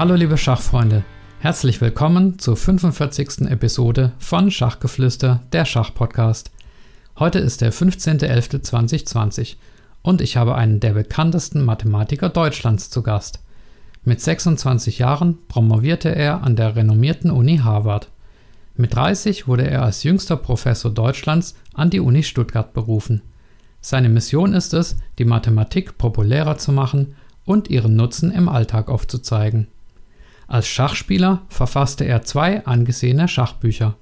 Hallo liebe Schachfreunde, herzlich willkommen zur 45. Episode von Schachgeflüster, der Schachpodcast. Heute ist der 15.11.2020 und ich habe einen der bekanntesten Mathematiker Deutschlands zu Gast. Mit 26 Jahren promovierte er an der renommierten Uni Harvard. Mit 30 wurde er als jüngster Professor Deutschlands an die Uni Stuttgart berufen. Seine Mission ist es, die Mathematik populärer zu machen und ihren Nutzen im Alltag aufzuzeigen. Als Schachspieler verfasste er zwei angesehene Schachbücher.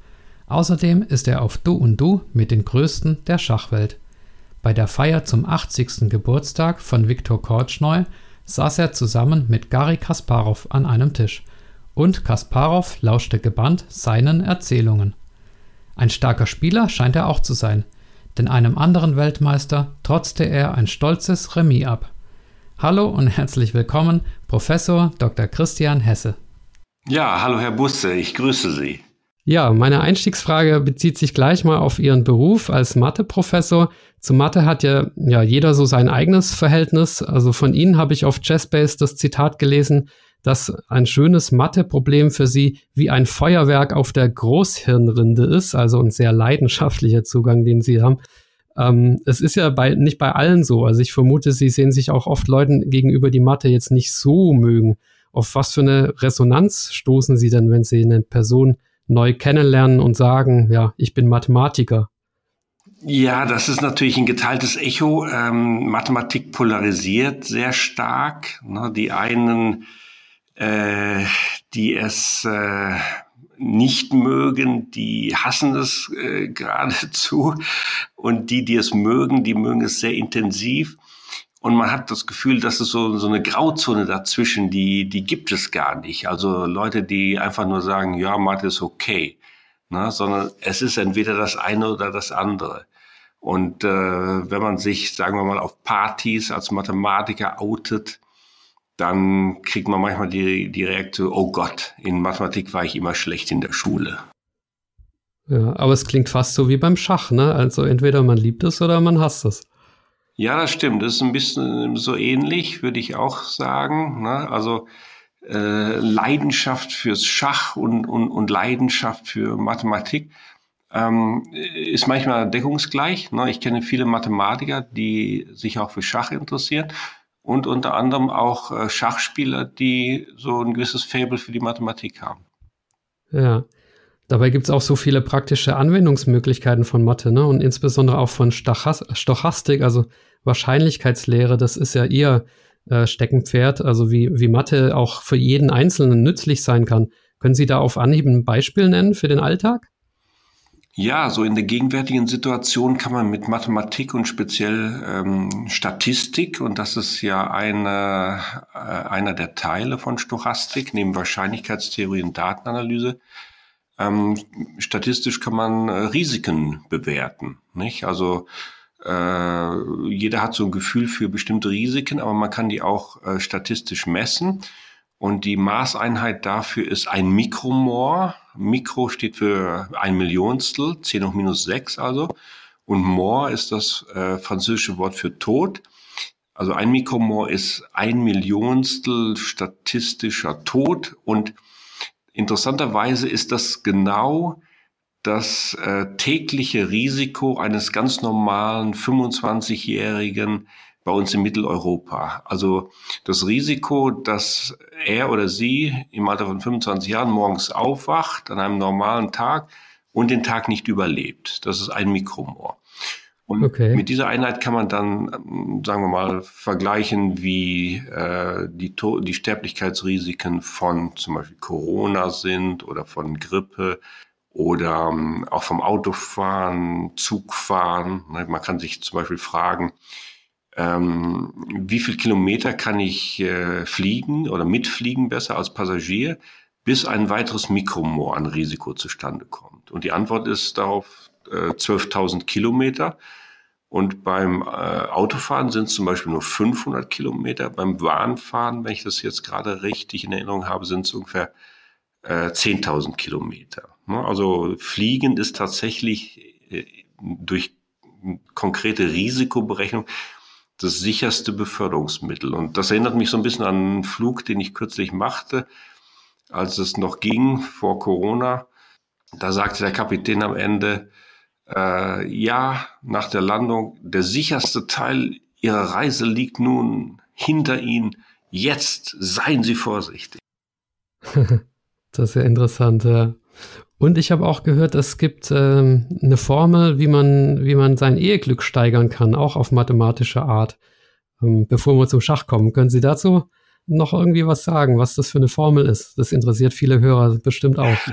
Außerdem ist er auf Du und Du mit den Größten der Schachwelt. Bei der Feier zum 80. Geburtstag von Viktor Kortschnoi saß er zusammen mit Garry Kasparov an einem Tisch und Kasparov lauschte gebannt seinen Erzählungen. Ein starker Spieler scheint er auch zu sein, denn einem anderen Weltmeister trotzte er ein stolzes Remis ab. Hallo und herzlich willkommen, Professor Dr. Christian Hesse. Ja, hallo Herr Busse, ich grüße Sie. Ja, meine Einstiegsfrage bezieht sich gleich mal auf Ihren Beruf als Mathe-Professor. Zu Mathe hat ja, ja jeder so sein eigenes Verhältnis. Also von Ihnen habe ich auf Chessbase das Zitat gelesen, dass ein schönes Mathe-Problem für Sie wie ein Feuerwerk auf der Großhirnrinde ist, also ein sehr leidenschaftlicher Zugang, den Sie haben. Ähm, es ist ja bei, nicht bei allen so. Also ich vermute, Sie sehen sich auch oft Leuten gegenüber, die Mathe jetzt nicht so mögen. Auf was für eine Resonanz stoßen Sie denn, wenn Sie eine Person neu kennenlernen und sagen, ja, ich bin Mathematiker? Ja, das ist natürlich ein geteiltes Echo. Ähm, Mathematik polarisiert sehr stark. Ne? Die einen, äh, die es äh, nicht mögen, die hassen es äh, geradezu. Und die, die es mögen, die mögen es sehr intensiv. Und man hat das Gefühl, dass es so, so eine Grauzone dazwischen, die, die gibt es gar nicht. Also Leute, die einfach nur sagen, ja, Mathe ist okay. Ne? Sondern es ist entweder das eine oder das andere. Und äh, wenn man sich, sagen wir mal, auf Partys als Mathematiker outet, dann kriegt man manchmal die, die Reaktion, oh Gott, in Mathematik war ich immer schlecht in der Schule. Ja, aber es klingt fast so wie beim Schach, ne? Also entweder man liebt es oder man hasst es. Ja, das stimmt. Das ist ein bisschen so ähnlich, würde ich auch sagen. Ne? Also äh, Leidenschaft fürs Schach und, und, und Leidenschaft für Mathematik ähm, ist manchmal deckungsgleich. Ne? Ich kenne viele Mathematiker, die sich auch für Schach interessieren und unter anderem auch äh, Schachspieler, die so ein gewisses Faible für die Mathematik haben. Ja. Dabei gibt es auch so viele praktische Anwendungsmöglichkeiten von Mathe, ne? Und insbesondere auch von Stochastik, also Wahrscheinlichkeitslehre, das ist ja ihr äh, Steckenpferd, also wie, wie Mathe auch für jeden Einzelnen nützlich sein kann. Können Sie da auf Anhieb ein Beispiel nennen für den Alltag? Ja, so in der gegenwärtigen Situation kann man mit Mathematik und speziell ähm, Statistik, und das ist ja eine, äh, einer der Teile von Stochastik, neben Wahrscheinlichkeitstheorie und Datenanalyse, ähm, statistisch kann man äh, Risiken bewerten. Nicht? Also äh, jeder hat so ein Gefühl für bestimmte Risiken, aber man kann die auch äh, statistisch messen. Und die Maßeinheit dafür ist ein Mikromor. Mikro steht für ein Millionstel, 10 hoch minus 6 also. Und Mor ist das äh, französische Wort für Tod. Also ein Mikromor ist ein Millionstel statistischer Tod. Und interessanterweise ist das genau das äh, tägliche Risiko eines ganz normalen 25-Jährigen bei uns in Mitteleuropa. Also das Risiko, dass er oder sie im Alter von 25 Jahren morgens aufwacht an einem normalen Tag und den Tag nicht überlebt. Das ist ein Mikromor. Und okay. mit dieser Einheit kann man dann, sagen wir mal, vergleichen, wie äh, die, die Sterblichkeitsrisiken von zum Beispiel Corona sind oder von Grippe oder ähm, auch vom Autofahren, Zugfahren. Ne? Man kann sich zum Beispiel fragen, ähm, wie viel Kilometer kann ich äh, fliegen oder mitfliegen besser als Passagier, bis ein weiteres Mikromor an Risiko zustande kommt. Und die Antwort ist darauf äh, 12.000 Kilometer. Und beim äh, Autofahren sind es zum Beispiel nur 500 Kilometer. Beim Bahnfahren, wenn ich das jetzt gerade richtig in Erinnerung habe, sind es ungefähr äh, 10.000 Kilometer. Ne? Also Fliegen ist tatsächlich äh, durch konkrete Risikoberechnung das sicherste Beförderungsmittel. Und das erinnert mich so ein bisschen an einen Flug, den ich kürzlich machte, als es noch ging vor Corona. Da sagte der Kapitän am Ende, äh, ja, nach der Landung, der sicherste Teil Ihrer Reise liegt nun hinter Ihnen. Jetzt seien Sie vorsichtig. das ist ja interessant, ja. Und ich habe auch gehört, es gibt ähm, eine Formel, wie man, wie man sein Eheglück steigern kann, auch auf mathematische Art. Ähm, bevor wir zum Schach kommen, können Sie dazu noch irgendwie was sagen, was das für eine Formel ist? Das interessiert viele Hörer bestimmt auch.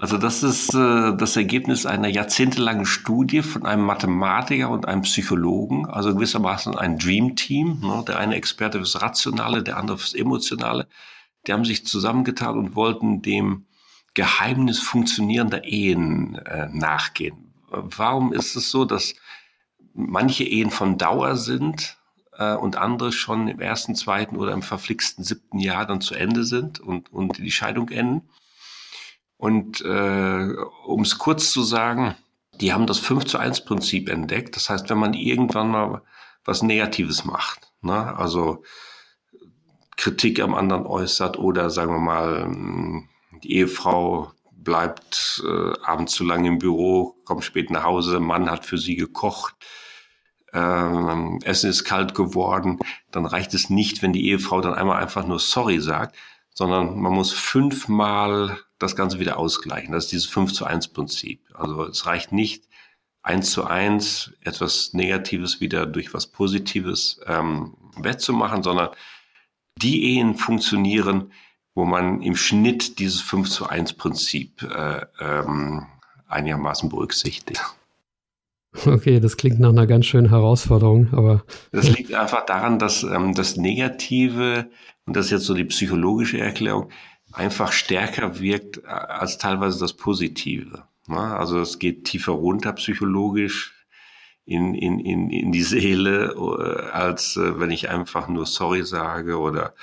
Also das ist äh, das Ergebnis einer jahrzehntelangen Studie von einem Mathematiker und einem Psychologen, also gewissermaßen ein Dream Team. Ne? Der eine Experte fürs Rationale, der andere fürs Emotionale. Die haben sich zusammengetan und wollten dem Geheimnis funktionierender Ehen äh, nachgehen. Warum ist es so, dass manche Ehen von Dauer sind äh, und andere schon im ersten, zweiten oder im verflixten siebten Jahr dann zu Ende sind und, und die Scheidung enden? Und äh, um es kurz zu sagen, die haben das 5 zu 1 Prinzip entdeckt. Das heißt, wenn man irgendwann mal was Negatives macht, ne? also Kritik am anderen äußert oder sagen wir mal die Ehefrau bleibt äh, abends zu lange im Büro, kommt spät nach Hause, Mann hat für sie gekocht, ähm, Essen ist kalt geworden, dann reicht es nicht, wenn die Ehefrau dann einmal einfach nur sorry sagt, sondern man muss fünfmal das Ganze wieder ausgleichen. Das ist dieses 5 zu 1 Prinzip. Also es reicht nicht, eins zu eins etwas Negatives wieder durch was Positives ähm, wettzumachen, sondern die Ehen funktionieren, wo man im Schnitt dieses 5 zu 1 Prinzip äh, ähm, einigermaßen berücksichtigt. Okay, das klingt nach einer ganz schönen Herausforderung, aber. Das liegt einfach daran, dass ähm, das Negative, und das ist jetzt so die psychologische Erklärung, einfach stärker wirkt äh, als teilweise das Positive. Ne? Also es geht tiefer runter psychologisch in, in, in, in die Seele, äh, als äh, wenn ich einfach nur sorry sage oder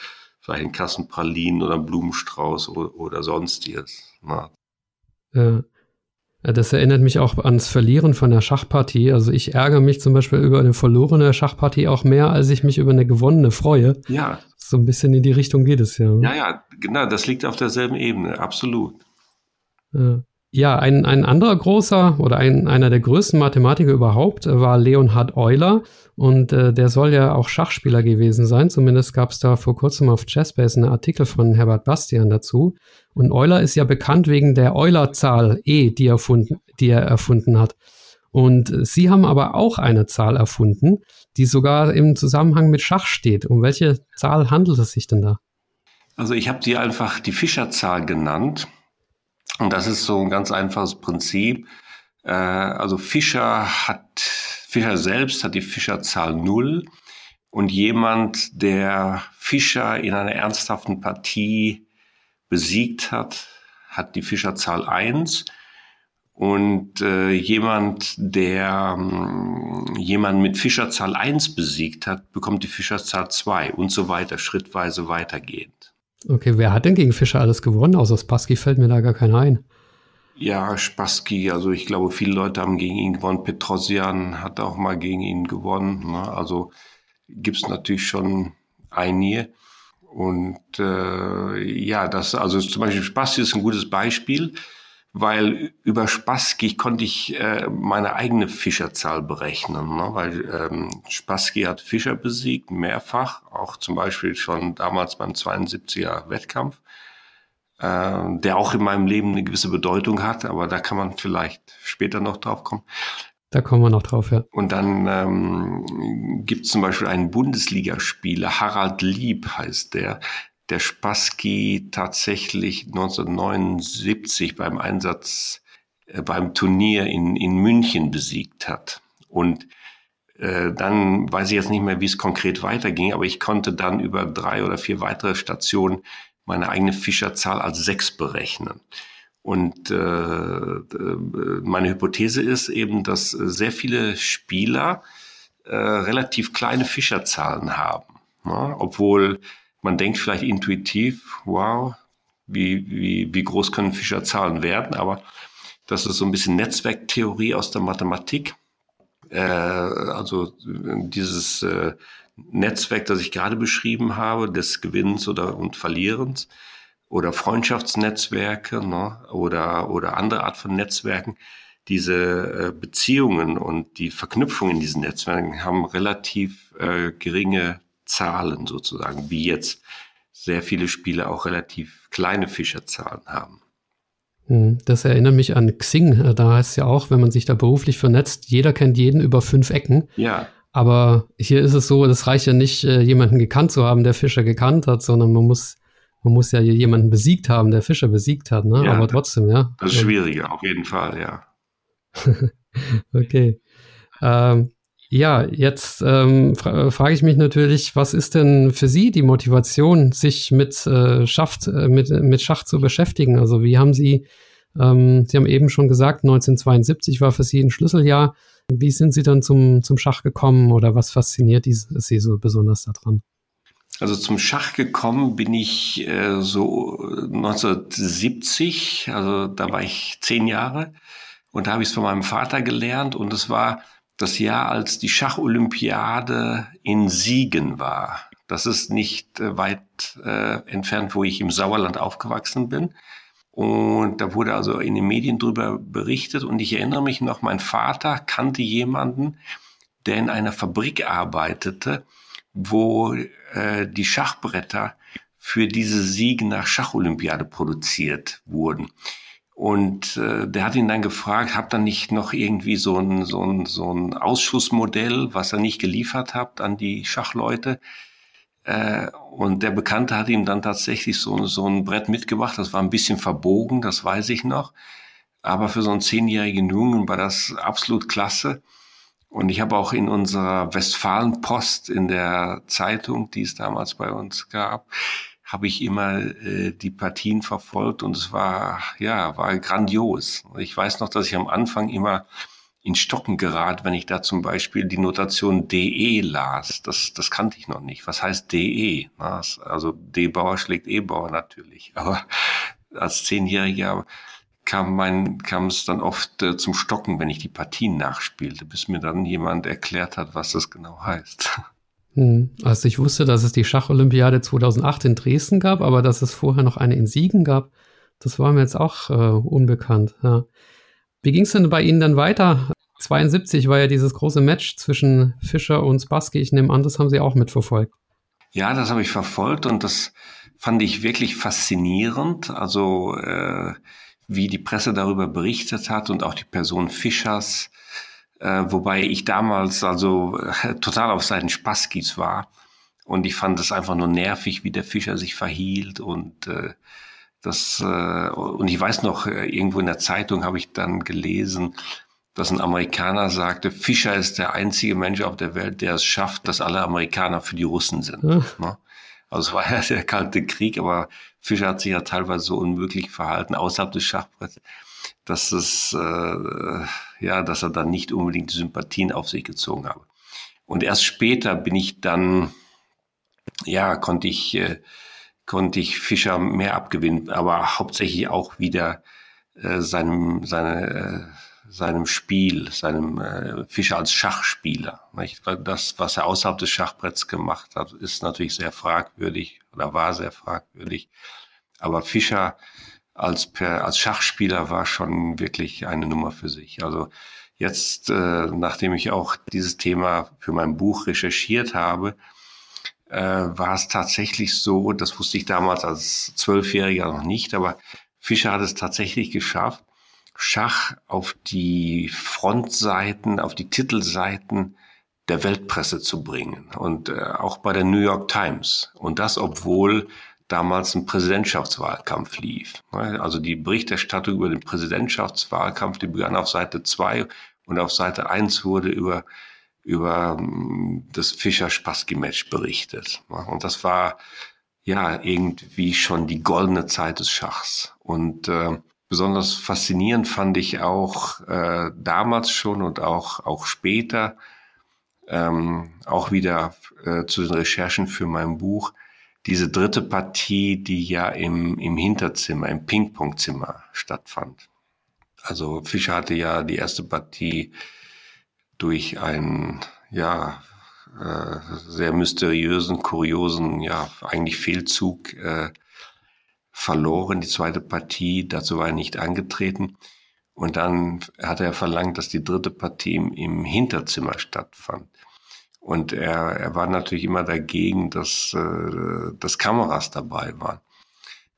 vielleicht ein Kassenpralinen oder Blumenstrauß oder, oder sonstiges. Ne? Ja. Das erinnert mich auch ans Verlieren von der Schachpartie. Also ich ärgere mich zum Beispiel über eine verlorene Schachpartie auch mehr, als ich mich über eine gewonnene freue. Ja. So ein bisschen in die Richtung geht es ja. Ja, ja, genau, das liegt auf derselben Ebene, absolut. Ja. Ja, ein, ein anderer großer oder ein, einer der größten Mathematiker überhaupt war Leonhard Euler. Und äh, der soll ja auch Schachspieler gewesen sein. Zumindest gab es da vor kurzem auf Chessbase einen Artikel von Herbert Bastian dazu. Und Euler ist ja bekannt wegen der Euler-Zahl E, die, erfunden, die er erfunden hat. Und Sie haben aber auch eine Zahl erfunden, die sogar im Zusammenhang mit Schach steht. Um welche Zahl handelt es sich denn da? Also ich habe sie einfach die Fischerzahl genannt. Und das ist so ein ganz einfaches Prinzip. Äh, also Fischer hat, Fischer selbst hat die Fischerzahl null und jemand, der Fischer in einer ernsthaften Partie besiegt hat, hat die Fischerzahl eins und äh, jemand, der ähm, jemanden mit Fischerzahl eins besiegt hat, bekommt die Fischerzahl zwei und so weiter, schrittweise weitergehend. Okay, wer hat denn gegen Fischer alles gewonnen? Außer Spassky fällt mir da gar keiner ein. Ja, Spassky, also ich glaube, viele Leute haben gegen ihn gewonnen. Petrosian hat auch mal gegen ihn gewonnen. Ne? Also gibt's natürlich schon einige. Und äh, ja, das, also zum Beispiel Spassky ist ein gutes Beispiel weil über Spassky konnte ich äh, meine eigene Fischerzahl berechnen, ne? weil ähm, Spassky hat Fischer besiegt, mehrfach, auch zum Beispiel schon damals beim 72er Wettkampf, äh, der auch in meinem Leben eine gewisse Bedeutung hat, aber da kann man vielleicht später noch drauf kommen. Da kommen wir noch drauf, ja. Und dann ähm, gibt es zum Beispiel einen Bundesligaspieler, Harald Lieb heißt der, der Spassky tatsächlich 1979 beim Einsatz äh, beim Turnier in, in München besiegt hat. Und Äh, dann weiß ich jetzt nicht mehr, wie es konkret weiterging, aber ich konnte dann über drei oder vier weitere Stationen meine eigene Fischerzahl als sechs berechnen. Und äh, äh meine Hypothese ist eben, dass sehr viele Spieler äh, relativ kleine Fischerzahlen haben. Ne? Obwohl man denkt vielleicht intuitiv, wow, wie, wie, wie groß können Fischerzahlen werden, aber das ist so ein bisschen Netzwerktheorie aus der Mathematik. Äh, also dieses äh, Netzwerk, das ich gerade beschrieben habe, des Gewinns oder und Verlierens oder Freundschaftsnetzwerke ne, oder, oder andere Art von Netzwerken, diese äh, Beziehungen und die Verknüpfung in diesen Netzwerken haben relativ äh, geringe Zahlen sozusagen, wie jetzt sehr viele Spiele auch relativ kleine Fischerzahlen haben. Hm, das erinnert mich an Xing. Da heißt es ja auch, wenn man sich da beruflich vernetzt, jeder kennt jeden über fünf Ecken. Ja. Aber hier ist es so, es reicht ja nicht, äh, jemanden gekannt zu haben, der Fischer gekannt hat, sondern man muss, man muss ja jemanden besiegt haben, der Fischer besiegt hat. Ne? Ja, Aber trotzdem, ja. Das ist schwieriger, auf jeden Fall, ja. okay. Ähm, ja, jetzt ähm, fra frage ich mich natürlich, was ist denn für Sie die Motivation, sich mit, äh, Schaft, äh, mit, mit Schach zu beschäftigen? Also wie haben Sie, ähm, Sie haben eben schon gesagt, 1972 war für Sie ein Schlüsseljahr. Wie sind Sie dann zum, zum Schach gekommen oder was fasziniert Sie so besonders daran? Also zum Schach gekommen bin ich äh, so 1970, also da war ich zehn Jahre und da habe ich es von meinem Vater gelernt und es war das Jahr, als die Schacholympiade in Siegen war. Das ist nicht äh, weit äh, entfernt, wo ich im Sauerland aufgewachsen bin. Und da wurde also in den Medien drüber berichtet. Und ich erinnere mich noch, mein Vater kannte jemanden, der in einer Fabrik arbeitete, wo äh, die Schachbretter für diese Siege nach Schacholympiade produziert wurden. Und äh, der hat ihn dann gefragt, habt ihr nicht noch irgendwie so ein, so, ein, so ein Ausschussmodell, was er nicht geliefert habt an die Schachleute? Äh, und der Bekannte hat ihm dann tatsächlich so, so ein Brett mitgebracht. Das war ein bisschen verbogen, das weiß ich noch. Aber für so einen zehnjährigen Jungen war das absolut klasse. Und ich habe auch in unserer Westfalenpost in der Zeitung, die es damals bei uns gab, habe ich immer äh, die Partien verfolgt und es war, ja, war grandios. Ich weiß noch, dass ich am Anfang immer in Stocken gerät, wenn ich da zum Beispiel die Notation DE las. Das, das kannte ich noch nicht. Was heißt DE? Also D-Bauer schlägt E-Bauer natürlich. Aber als Zehnjähriger kam mein, kam es dann oft äh, zum Stocken, wenn ich die Partien nachspielte, bis mir dann jemand erklärt hat, was das genau heißt. Hm. Also ich wusste, dass es die Schacholympiade 2008 in Dresden gab, aber dass es vorher noch eine in Siegen gab, das war mir jetzt auch äh, unbekannt. Ja. Wie ging es denn bei Ihnen dann weiter? 72 war ja dieses große Match zwischen Fischer und Spassky. Ich nehme an, das haben Sie auch mitverfolgt. Ja, das habe ich verfolgt und das fand ich wirklich faszinierend. Also äh, wie die Presse darüber berichtet hat und auch die Person Fischers äh, wobei ich damals also äh, total auf seinen Spaskis war. Und ich fand es einfach nur nervig, wie der Fischer sich verhielt und äh, das äh, und ich weiß noch äh, irgendwo in der Zeitung habe ich dann gelesen, dass ein Amerikaner sagte, Fischer ist der einzige Mensch auf der Welt, der es schafft, dass alle Amerikaner für die Russen sind. Hm. Ne? Also es war ja der kalte Krieg, aber Fischer hat sich ja teilweise so unmöglich verhalten außerhalb des Schachbretts dass es, äh, ja, dass er dann nicht unbedingt die Sympathien auf sich gezogen habe. Und erst später bin ich dann, ja, konnte ich, äh, konnte ich Fischer mehr abgewinnen, aber hauptsächlich auch wieder äh, seinem, seine, äh, seinem Spiel, seinem äh, Fischer als Schachspieler. Nicht? Das, was er außerhalb des Schachbretts gemacht hat, ist natürlich sehr fragwürdig oder war sehr fragwürdig. Aber Fischer als, per, als Schachspieler war schon wirklich eine Nummer für sich. Also jetzt, äh, nachdem ich auch dieses Thema für mein Buch recherchiert habe, äh, war es tatsächlich so, das wusste ich damals als Zwölfjähriger noch nicht, aber Fischer hat es tatsächlich geschafft, Schach auf die Frontseiten, auf die Titelseiten der Weltpresse zu bringen und äh, auch bei der New York Times. Und das, obwohl damals ein Präsidentschaftswahlkampf lief. Also die Berichterstattung über den Präsidentschaftswahlkampf, die begann auf Seite 2 und auf Seite 1 wurde über über ähm, das Fischer-Spassky-Match berichtet. Und das war ja irgendwie schon die goldene Zeit des Schachs. Und äh, besonders faszinierend fand ich auch äh, damals schon und auch, auch später, ähm, auch wieder äh, zu den Recherchen für mein Buch, diese dritte Partie, die ja im, im Hinterzimmer, im Ping-Pong-Zimmer stattfand. Also Fischer hatte ja die erste Partie durch einen, ja, äh, sehr mysteriösen, kuriosen, ja, eigentlich Fehlzug äh, verloren, die zweite Partie. Dazu war er nicht angetreten. Und dann hat er verlangt, dass die dritte Partie im, im Hinterzimmer stattfand. Und er, er war natürlich immer dagegen, dass, äh, dass Kameras dabei waren.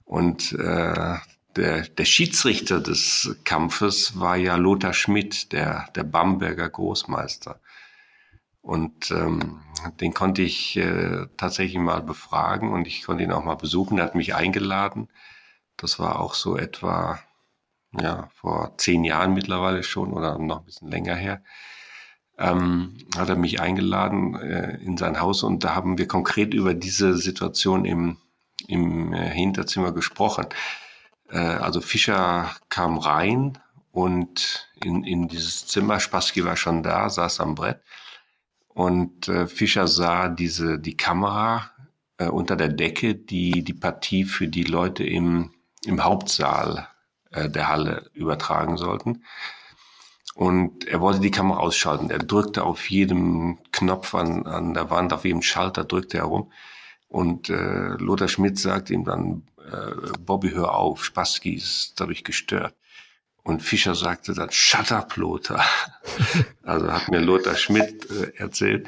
Und äh, der, der Schiedsrichter des Kampfes war ja Lothar Schmidt, der, der Bamberger Großmeister. Und ähm, den konnte ich äh, tatsächlich mal befragen und ich konnte ihn auch mal besuchen. Er hat mich eingeladen. Das war auch so etwa ja, vor zehn Jahren mittlerweile schon oder noch ein bisschen länger her. Ähm, hat er mich eingeladen äh, in sein Haus und da haben wir konkret über diese Situation im, im äh, Hinterzimmer gesprochen. Äh, also Fischer kam rein und in, in dieses Zimmer, Spassky war schon da, saß am Brett und äh, Fischer sah diese, die Kamera äh, unter der Decke, die die Partie für die Leute im, im Hauptsaal äh, der Halle übertragen sollten. Und er wollte die Kamera ausschalten. Er drückte auf jedem Knopf an, an der Wand, auf jedem Schalter drückte er rum. Und äh, Lothar Schmidt sagte ihm dann, äh, Bobby, hör auf, Spassky ist dadurch gestört. Und Fischer sagte dann, shut up, Lothar. also hat mir Lothar Schmidt äh, erzählt.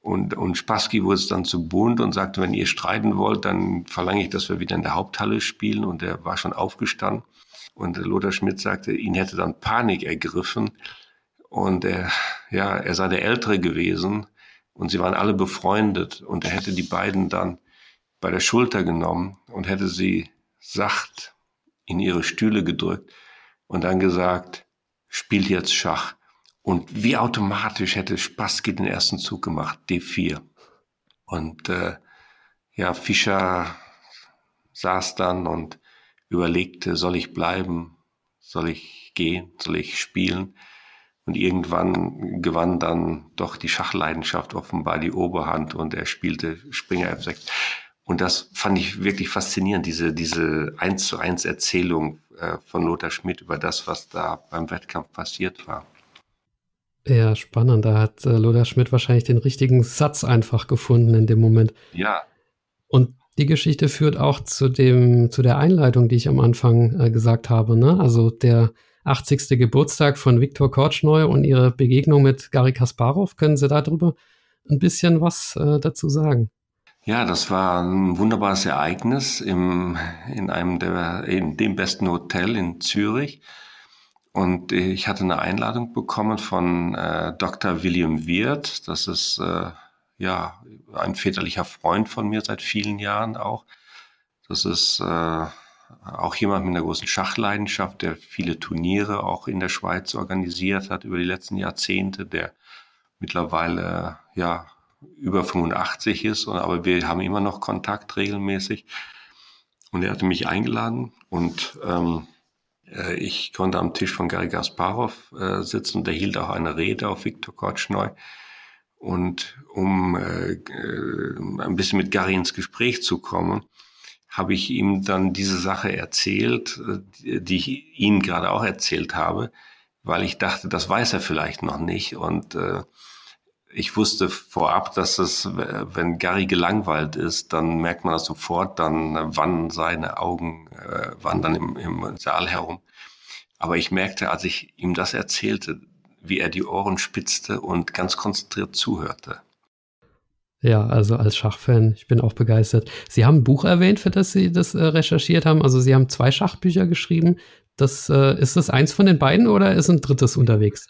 Und, und Spassky wurde es dann zu bunt und sagte, wenn ihr streiten wollt, dann verlange ich, dass wir wieder in der Haupthalle spielen. Und er war schon aufgestanden. Und Lothar Schmidt sagte, ihn hätte dann Panik ergriffen. Und er, ja, er sei der Ältere gewesen. Und sie waren alle befreundet. Und er hätte die beiden dann bei der Schulter genommen und hätte sie sacht in ihre Stühle gedrückt und dann gesagt, spielt jetzt Schach. Und wie automatisch hätte Spassky den ersten Zug gemacht, D4. Und äh, ja, Fischer saß dann und überlegte, soll ich bleiben, soll ich gehen, soll ich spielen? Und irgendwann gewann dann doch die Schachleidenschaft offenbar die Oberhand und er spielte Springer F6. Und das fand ich wirklich faszinierend, diese, diese eins zu eins Erzählung äh, von Lothar Schmidt über das, was da beim Wettkampf passiert war. Ja, spannend. Da hat äh, Lothar Schmidt wahrscheinlich den richtigen Satz einfach gefunden in dem Moment. Ja. Und die Geschichte führt auch zu dem, zu der Einleitung, die ich am Anfang äh, gesagt habe. Ne? Also der 80. Geburtstag von Viktor Kortschneu und ihre Begegnung mit Gary Kasparov. Können Sie darüber ein bisschen was äh, dazu sagen? Ja, das war ein wunderbares Ereignis im, in einem der, in dem besten Hotel in Zürich. Und ich hatte eine Einladung bekommen von äh, Dr. William Wirth. Das ist äh, ja ein väterlicher Freund von mir seit vielen Jahren auch. Das ist äh, auch jemand mit einer großen Schachleidenschaft, der viele Turniere auch in der Schweiz organisiert hat über die letzten Jahrzehnte, der mittlerweile ja über 85 ist, aber wir haben immer noch Kontakt regelmäßig. Und er hatte mich eingeladen und ähm, äh, ich konnte am Tisch von Gary Gasparov äh, sitzen und er hielt auch eine Rede auf Viktor Kotschneu. Und um äh, äh, ein bisschen mit Gary ins Gespräch zu kommen, habe ich ihm dann diese Sache erzählt, äh, die ich Ihnen gerade auch erzählt habe, weil ich dachte, das weiß er vielleicht noch nicht. Und äh, ich wusste vorab, dass es, wenn Gary gelangweilt ist, dann merkt man das sofort, dann wandern seine Augen, äh, wandern im, im Saal herum. Aber ich merkte, als ich ihm das erzählte, wie er die Ohren spitzte und ganz konzentriert zuhörte. Ja, also als Schachfan, ich bin auch begeistert. Sie haben ein Buch erwähnt, für das Sie das äh, recherchiert haben. Also Sie haben zwei Schachbücher geschrieben. Das, äh, ist das eins von den beiden oder ist ein drittes unterwegs?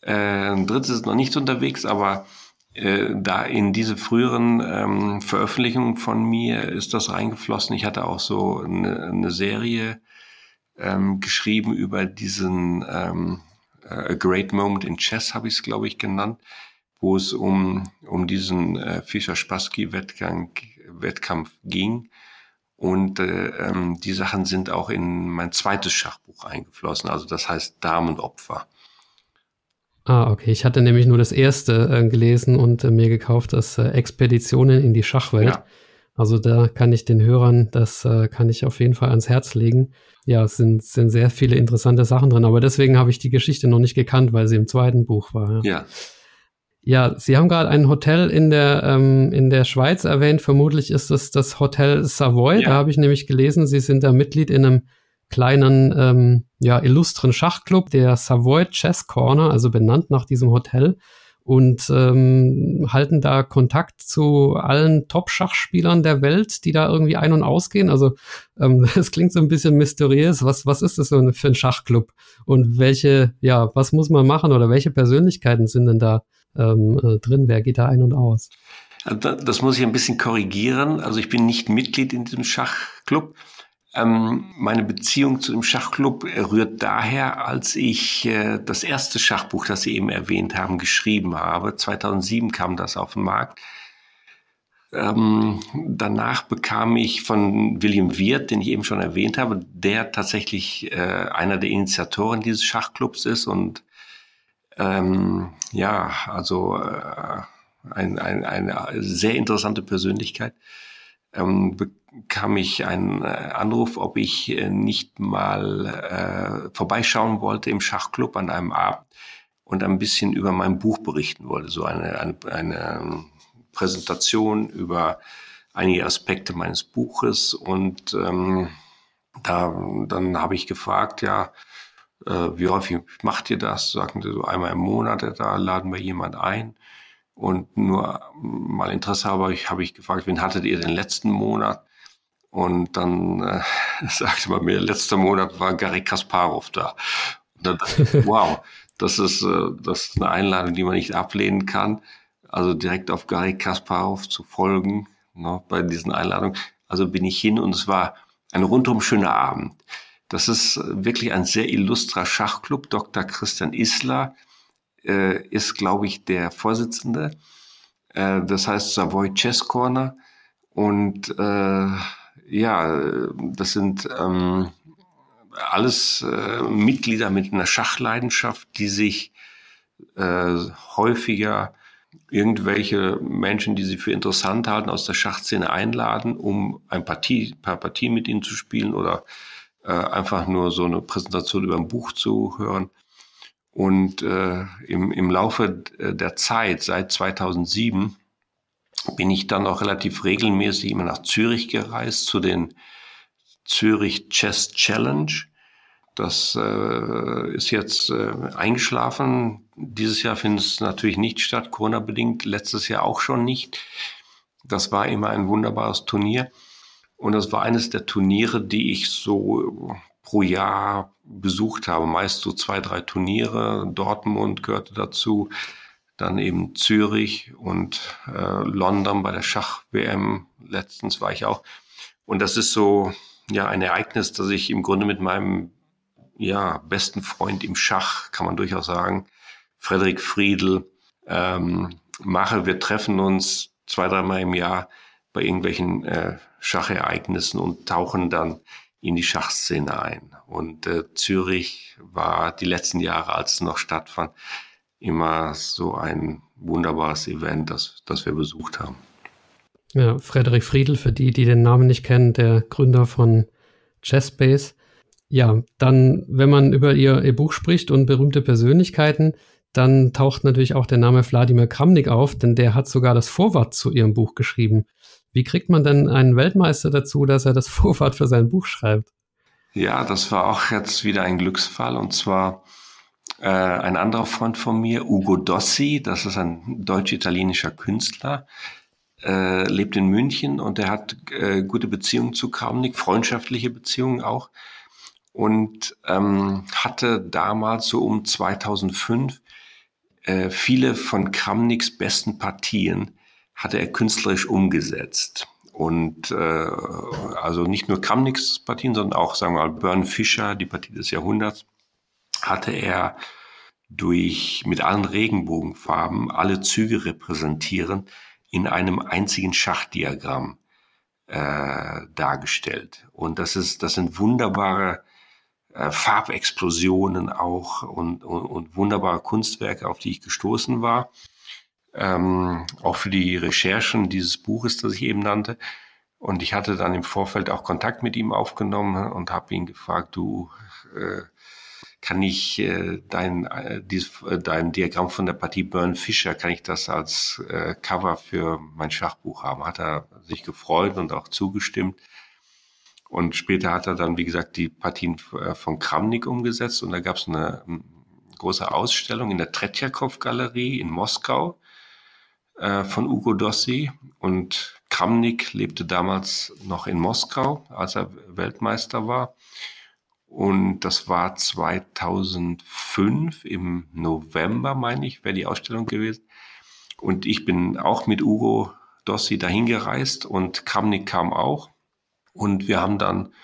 Äh, ein drittes ist noch nicht unterwegs, aber äh, da in diese früheren ähm, Veröffentlichungen von mir ist das reingeflossen. Ich hatte auch so eine, eine Serie ähm, geschrieben über diesen ähm, A Great Moment in Chess, habe ich es, glaube ich, genannt, wo es um, um diesen äh, Fischer-Spassky-Wettkampf ging. Und äh, ähm, die Sachen sind auch in mein zweites Schachbuch eingeflossen, also das heißt Damenopfer. Ah, okay. Ich hatte nämlich nur das erste äh, gelesen und äh, mir gekauft, das äh, Expeditionen in die Schachwelt. Ja. Also da kann ich den Hörern, das äh, kann ich auf jeden Fall ans Herz legen. Ja, es sind, sind sehr viele interessante Sachen drin, aber deswegen habe ich die Geschichte noch nicht gekannt, weil sie im zweiten Buch war. Ja. ja. Ja, Sie haben gerade ein Hotel in der, ähm, in der Schweiz erwähnt. Vermutlich ist es das Hotel Savoy. Ja. Da habe ich nämlich gelesen, Sie sind da Mitglied in einem kleinen, ähm, ja, illustren Schachclub, der Savoy Chess Corner, also benannt nach diesem Hotel und ähm, halten da Kontakt zu allen Top-Schachspielern der Welt, die da irgendwie ein- und ausgehen. Also ähm, das klingt so ein bisschen mysteriös. Was, was ist das so für ein Schachclub? Und welche, ja, was muss man machen oder welche Persönlichkeiten sind denn da ähm, äh, drin? Wer geht da ein und aus? Das muss ich ein bisschen korrigieren. Also ich bin nicht Mitglied in diesem Schachclub. Ähm, meine Beziehung zu dem Schachclub rührt daher, als ich äh, das erste Schachbuch, das Sie eben erwähnt haben, geschrieben habe. 2007 kam das auf den Markt. Ähm, danach bekam ich von William Wirth, den ich eben schon erwähnt habe, der tatsächlich äh, einer der Initiatoren dieses Schachclubs ist und ähm, ja, also äh, ein, ein, eine sehr interessante Persönlichkeit ähm, bekam ich einen äh, Anruf, ob ich äh, nicht mal äh, vorbeischauen wollte im Schachclub an einem Abend und ein bisschen über mein Buch berichten wollte. So eine, eine, eine Präsentation über einige Aspekte meines Buches. Und ähm, da, dann habe ich gefragt, ja, äh, wie häufig macht ihr das? Sagten sie so einmal im Monat, da laden wir jemand ein. Und nur mal Interesse habe ich, habe ich gefragt, wen hattet ihr den letzten Monat? Und dann äh, sagte man mir, letzter Monat war Gary Kasparov da. Und dann dachte ich, wow, das ist, äh, das ist eine Einladung, die man nicht ablehnen kann. Also direkt auf Gary Kasparov zu folgen ne, bei diesen Einladungen. Also bin ich hin und es war ein rundum schöner Abend. Das ist wirklich ein sehr illustrer Schachclub. Dr. Christian Isler äh, ist, glaube ich, der Vorsitzende. Äh, das heißt Savoy Chess Corner. Und äh, ja, das sind ähm, alles äh, Mitglieder mit einer Schachleidenschaft, die sich äh, häufiger irgendwelche Menschen, die sie für interessant halten, aus der Schachszene einladen, um ein Partie, paar Partien mit ihnen zu spielen oder äh, einfach nur so eine Präsentation über ein Buch zu hören. Und äh, im, im Laufe der Zeit, seit 2007, bin ich dann auch relativ regelmäßig immer nach Zürich gereist zu den Zürich Chess Challenge. Das äh, ist jetzt äh, eingeschlafen. Dieses Jahr findet es natürlich nicht statt, Corona-bedingt. Letztes Jahr auch schon nicht. Das war immer ein wunderbares Turnier. Und das war eines der Turniere, die ich so pro Jahr besucht habe. Meist so zwei, drei Turniere. Dortmund gehörte dazu, dann eben Zürich und äh, London bei der Schach-WM. Letztens war ich auch. Und das ist so ja ein Ereignis, das ich im Grunde mit meinem ja besten Freund im Schach, kann man durchaus sagen, Frederik Friedl, ähm, mache. Wir treffen uns zwei, dreimal im Jahr bei irgendwelchen äh, Schachereignissen und tauchen dann in die Schachszene ein. Und äh, Zürich war die letzten Jahre, als es noch stattfand, immer so ein wunderbares Event, das, das wir besucht haben. Ja, Frederik Friedl, für die, die den Namen nicht kennen, der Gründer von Chessbase. Ja, dann, wenn man über ihr, ihr Buch spricht und berühmte Persönlichkeiten, dann taucht natürlich auch der Name Wladimir Kramnik auf, denn der hat sogar das Vorwort zu ihrem Buch geschrieben. Wie kriegt man denn einen Weltmeister dazu, dass er das Vorwort für sein Buch schreibt? Ja, das war auch jetzt wieder ein Glücksfall und zwar äh, ein anderer Freund von mir, Ugo Dossi, das ist ein deutsch-italienischer Künstler, äh, lebt in München und er hat äh, gute Beziehungen zu Kramnik, freundschaftliche Beziehungen auch und ähm, hatte damals so um 2005 äh, viele von Kramniks besten Partien hatte er künstlerisch umgesetzt. Und äh, also nicht nur Kramniks Partien, sondern auch, sagen wir mal, Bern Fischer, die Partie des Jahrhunderts, hatte er durch mit allen Regenbogenfarben alle Züge repräsentieren in einem einzigen Schachdiagramm äh, dargestellt. Und das ist, das sind wunderbare äh, Farbexplosionen auch und, und, und wunderbare Kunstwerke, auf die ich gestoßen war. Ähm, auch für die Recherchen dieses Buches, das ich eben nannte. Und ich hatte dann im Vorfeld auch Kontakt mit ihm aufgenommen und habe ihn gefragt, du, äh, kann ich äh, dein, äh, dies, äh, dein Diagramm von der Partie Burn Fischer, kann ich das als äh, Cover für mein Schachbuch haben? Hat er sich gefreut und auch zugestimmt. Und später hat er dann, wie gesagt, die Partien äh, von Kramnik umgesetzt und da gab es eine große Ausstellung in der Tretjakow-Galerie in Moskau äh, von Ugo Dossi und Kramnik lebte damals noch in Moskau, als er Weltmeister war. Und das war 2005 im November, meine ich, wäre die Ausstellung gewesen. Und ich bin auch mit Ugo Dossi dahin gereist und Kramnik kam auch. Und wir haben dann,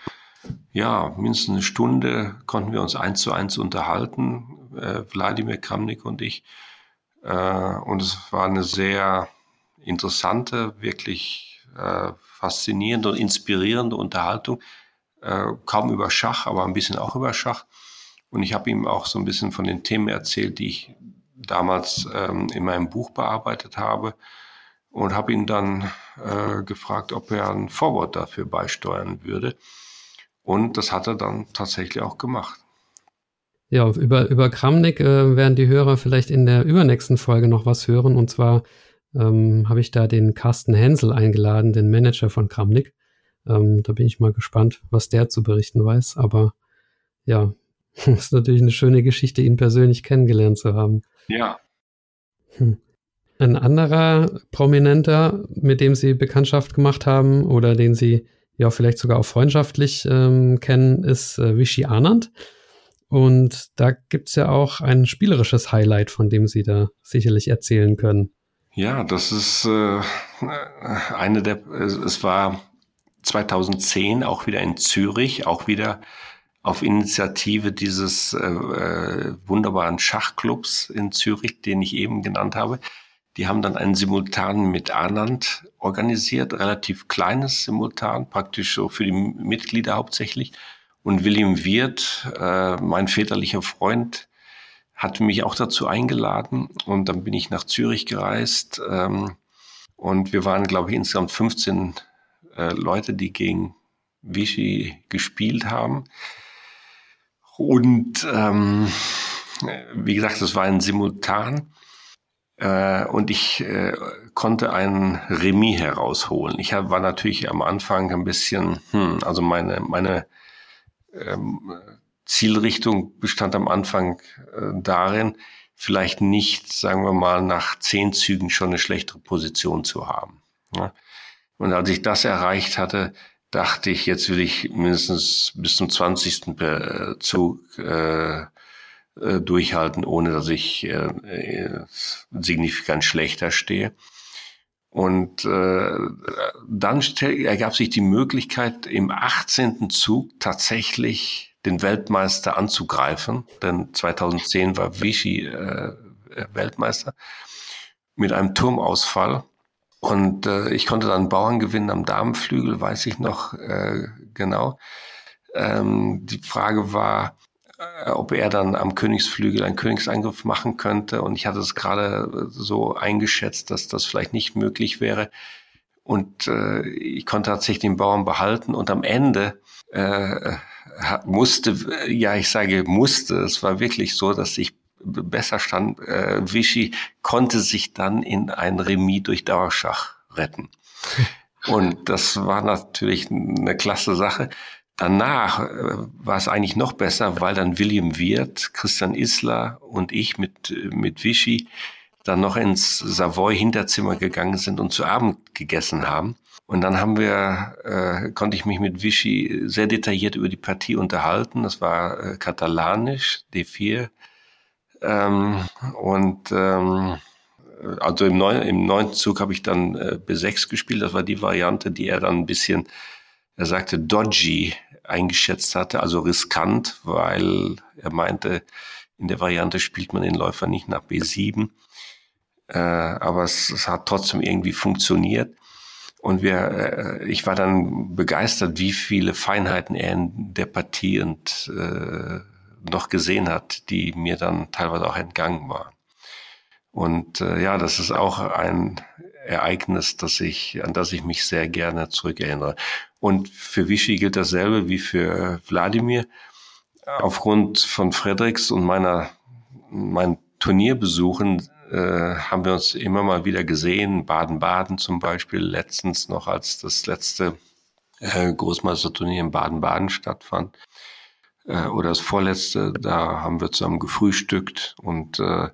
ja, mindestens eine Stunde konnten wir uns eins zu eins unterhalten, äh, Wladimir Kramnik und ich. Äh, und es war eine sehr interessante, wirklich äh, faszinierende und inspirierende Unterhaltung äh, kaum über Schach, aber ein bisschen auch über Schach. Und ich habe ihm auch so ein bisschen von den Themen erzählt, die ich damals ähm, in meinem Buch bearbeitet habe und habe ihn dann äh, gefragt, ob er ein Vorwort dafür beisteuern würde. Und das hat er dann tatsächlich auch gemacht. Ja, über, über Kramnik äh, werden die Hörer vielleicht in der übernächsten Folge noch was hören. Und zwar ähm, habe ich da den Carsten Hensel eingeladen, den Manager von Kramnik. Ähm, da bin ich mal gespannt, was der zu berichten weiß. Aber ja, ist natürlich eine schöne Geschichte, ihn persönlich kennengelernt zu haben. Ja. Hm. Ein anderer Prominenter, mit dem Sie Bekanntschaft gemacht haben oder den Sie ja vielleicht sogar auch freundschaftlich ähm, kennen, ist äh, Vichy Anand. Und da gibt es ja auch ein spielerisches Highlight, von dem Sie da sicherlich erzählen können. Ja, das ist äh, eine der, es war 2010 auch wieder in Zürich, auch wieder auf Initiative dieses äh, äh, wunderbaren Schachclubs in Zürich, den ich eben genannt habe. Die haben dann einen Simultan mit Anand organisiert, relativ kleines Simultan, praktisch so für die Mitglieder hauptsächlich. Und William Wirth, äh, mein väterlicher Freund, hat mich auch dazu eingeladen. Und dann bin ich nach Zürich gereist. Ähm, und wir waren, glaube ich, insgesamt 15 äh, Leute, die gegen Vichy gespielt haben. Und ähm, wie gesagt, es war ein Simultan. Äh, und ich äh, konnte ein Remis herausholen. Ich hab, war natürlich am Anfang ein bisschen, hm, also meine, meine ähm, Zielrichtung bestand am Anfang äh, darin, vielleicht nicht, sagen wir mal, nach zehn Zügen schon eine schlechtere Position zu haben. Ja? Und als ich das erreicht hatte, dachte ich, jetzt will ich mindestens bis zum 20. Zug äh, äh, durchhalten, ohne dass ich äh, äh, signifikant schlechter stehe. Und äh, dann ergab sich die Möglichkeit, im 18. Zug tatsächlich den Weltmeister anzugreifen, denn 2010 war Vichy äh, Weltmeister mit einem Turmausfall. Und äh, ich konnte dann Bauern gewinnen am Damenflügel, weiß ich noch äh, genau. Ähm, die Frage war, äh, ob er dann am Königsflügel einen Königsangriff machen könnte. Und ich hatte es gerade so eingeschätzt, dass das vielleicht nicht möglich wäre. Und äh, ich konnte tatsächlich den Bauern behalten. Und am Ende äh, musste, ja, ich sage musste, es war wirklich so, dass ich besser stand. Äh, Vichy konnte sich dann in ein Remis durch Dauerschach retten. Und das war natürlich eine klasse Sache. Danach äh, war es eigentlich noch besser, weil dann William Wirth, Christian Isler und ich mit, mit Vichy dann noch ins Savoy-Hinterzimmer gegangen sind und zu Abend gegessen haben. Und dann haben wir, äh, konnte ich mich mit Vichy sehr detailliert über die Partie unterhalten. Das war äh, katalanisch, D4, ähm, und ähm, also im, neun, im neunten Zug habe ich dann äh, B6 gespielt. Das war die Variante, die er dann ein bisschen, er sagte, dodgy eingeschätzt hatte, also riskant, weil er meinte, In der Variante spielt man den Läufer nicht nach B7. Äh, aber es, es, hat trotzdem irgendwie funktioniert. Und wir, äh, ich war dann begeistert, wie viele Feinheiten er in der Partie und äh, noch gesehen hat, die mir dann teilweise auch entgangen waren. Und äh, ja, das ist auch ein Ereignis, das ich, an das ich mich sehr gerne zurückerinnere. Und für Vichy gilt dasselbe wie für Wladimir. Aufgrund von Fredericks und meiner, meinen Turnierbesuchen äh, haben wir uns immer mal wieder gesehen. Baden-Baden zum Beispiel, letztens noch, als das letzte äh, Großmeisterturnier in Baden-Baden stattfand. Äh, oder das vorletzte, da haben wir zusammen gefrühstückt und äh,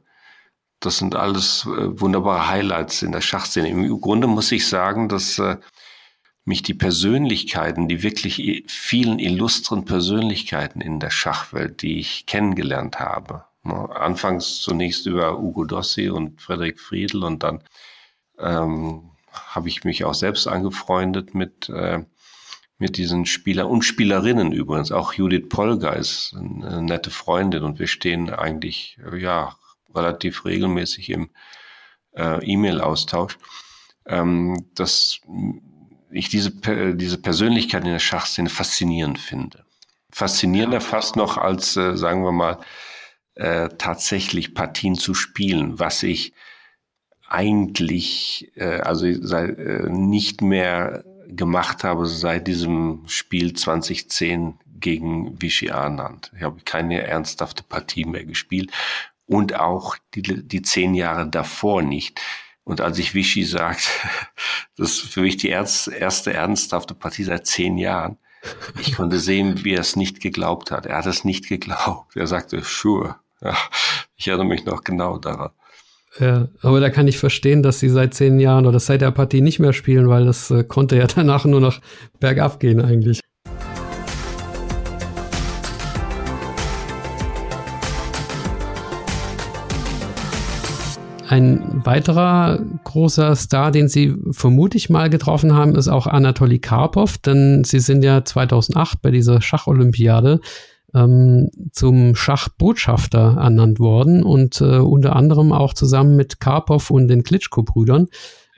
das sind alles äh, wunderbare Highlights in der Schachszene. Im Grunde muss ich sagen, dass äh, mich die Persönlichkeiten, die wirklich vielen illustren Persönlichkeiten in der Schachwelt, die ich kennengelernt habe, ne, anfangs zunächst über Ugo Dossi und Frederik Friedl und dann ähm, habe ich mich auch selbst angefreundet mit, äh, mit diesen Spieler und Spielerinnen übrigens. Auch Judith Polger ist eine nette Freundin und wir stehen eigentlich, ja, relativ regelmäßig im äh, E-Mail-Austausch, ähm, dass ich diese, diese Persönlichkeit in der Schachszene faszinierend finde. Faszinierender fast noch als, äh, sagen wir mal, äh, tatsächlich Partien zu spielen, was ich eigentlich äh, also sei, äh, nicht mehr gemacht habe seit diesem Spiel 2010 gegen Vichy Anand. Ich habe keine ernsthafte Partie mehr gespielt und auch die, die zehn Jahre davor nicht. Und als ich Vichy sagt, das ist für mich die erste ernsthafte Partie seit zehn Jahren, ich konnte sehen, wie er es nicht geglaubt hat. Er hat es nicht geglaubt. Er sagte, sure. Ja, ich erinnere mich noch genau daran. Ja, aber da kann ich verstehen, dass sie seit zehn Jahren oder seit der Partie nicht mehr spielen, weil das äh, konnte ja danach nur noch bergab gehen eigentlich. Ein weiterer großer Star, den Sie vermutlich mal getroffen haben, ist auch Anatoly Karpov, denn Sie sind ja 2008 bei dieser Schacholympiade ähm, zum Schachbotschafter ernannt worden und äh, unter anderem auch zusammen mit Karpov und den Klitschko-Brüdern.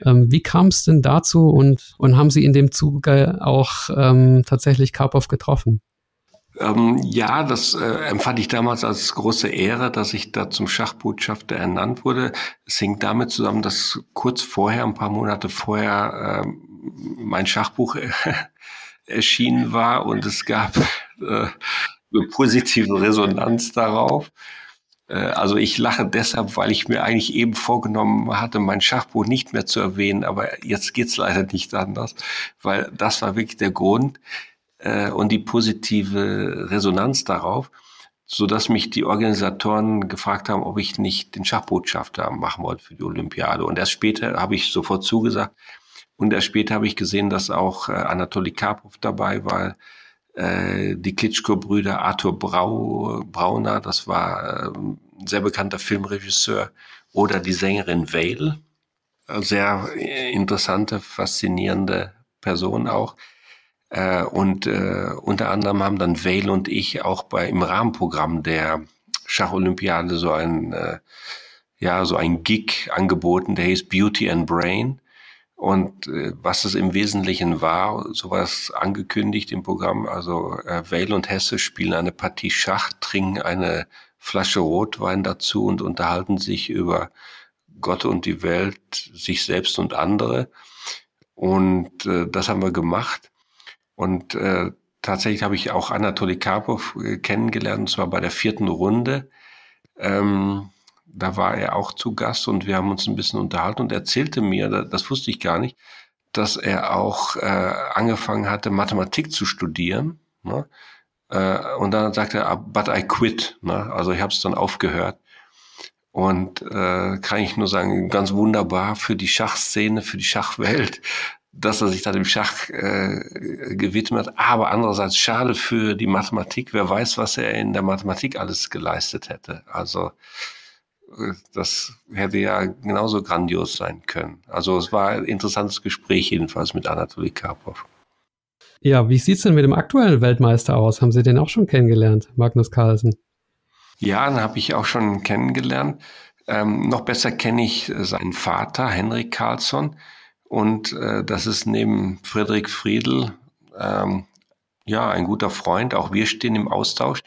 Ähm, wie kam es denn dazu und, und haben Sie in dem Zuge auch ähm, tatsächlich Karpov getroffen? Ähm, ja, das äh, empfand ich damals als große Ehre, dass ich da zum Schachbotschafter ernannt wurde. Es hing damit zusammen, dass kurz vorher, ein paar Monate vorher, äh, mein Schachbuch erschienen war und es gab äh, positive Resonanz darauf. Äh, also ich lache deshalb, weil ich mir eigentlich eben vorgenommen hatte, mein Schachbuch nicht mehr zu erwähnen, aber jetzt geht's leider nicht anders, weil das war wirklich der Grund äh, und die positive Resonanz darauf, so dass mich die Organisatoren gefragt haben, ob ich nicht den Schachbotschafter machen wollte für die Olympiade. Und erst später habe ich sofort zugesagt. Und erst später habe ich gesehen, dass auch äh, Anatoly Karpov dabei war, äh, die Klitschko-Brüder Arthur Brau, Brauner, das war äh, ein sehr bekannter Filmregisseur, oder die Sängerin Vale, sehr interessante, faszinierende Person auch. Äh, und äh, unter anderem haben dann Vale und ich auch bei im Rahmenprogramm der Schacholympiade so ein äh, ja so ein Gig angeboten, der hieß Beauty and Brain. Und äh, was es im Wesentlichen war, sowas angekündigt im Programm. Also äh, Vale und Hesse spielen eine Partie Schach, trinken eine Flasche Rotwein dazu und unterhalten sich über Gott und die Welt, sich selbst und andere. Und äh, das haben wir gemacht. Und äh, tatsächlich habe ich auch Anatoly Karpov äh, kennengelernt, und zwar bei der vierten Runde. Ähm, da war er auch zu Gast und wir haben uns ein bisschen unterhalten und erzählte mir, das wusste ich gar nicht, dass er auch äh, angefangen hatte, Mathematik zu studieren. Ne? Äh, und dann sagte er, but I quit. Ne? Also ich habe es dann aufgehört. Und äh, kann ich nur sagen, ganz wunderbar für die Schachszene, für die Schachwelt, dass er sich da dem Schach äh, gewidmet hat. Aber andererseits schade für die Mathematik. Wer weiß, was er in der Mathematik alles geleistet hätte. Also das hätte ja genauso grandios sein können. Also es war ein interessantes Gespräch jedenfalls mit Anatoly Karpov. Ja, wie sieht's denn mit dem aktuellen Weltmeister aus? Haben Sie den auch schon kennengelernt, Magnus Carlsen? Ja, den habe ich auch schon kennengelernt. Ähm, noch besser kenne ich seinen Vater, Henrik Carlsson. Und äh, das ist neben Friedrich Friedl ähm, ja ein guter Freund. Auch wir stehen im Austausch.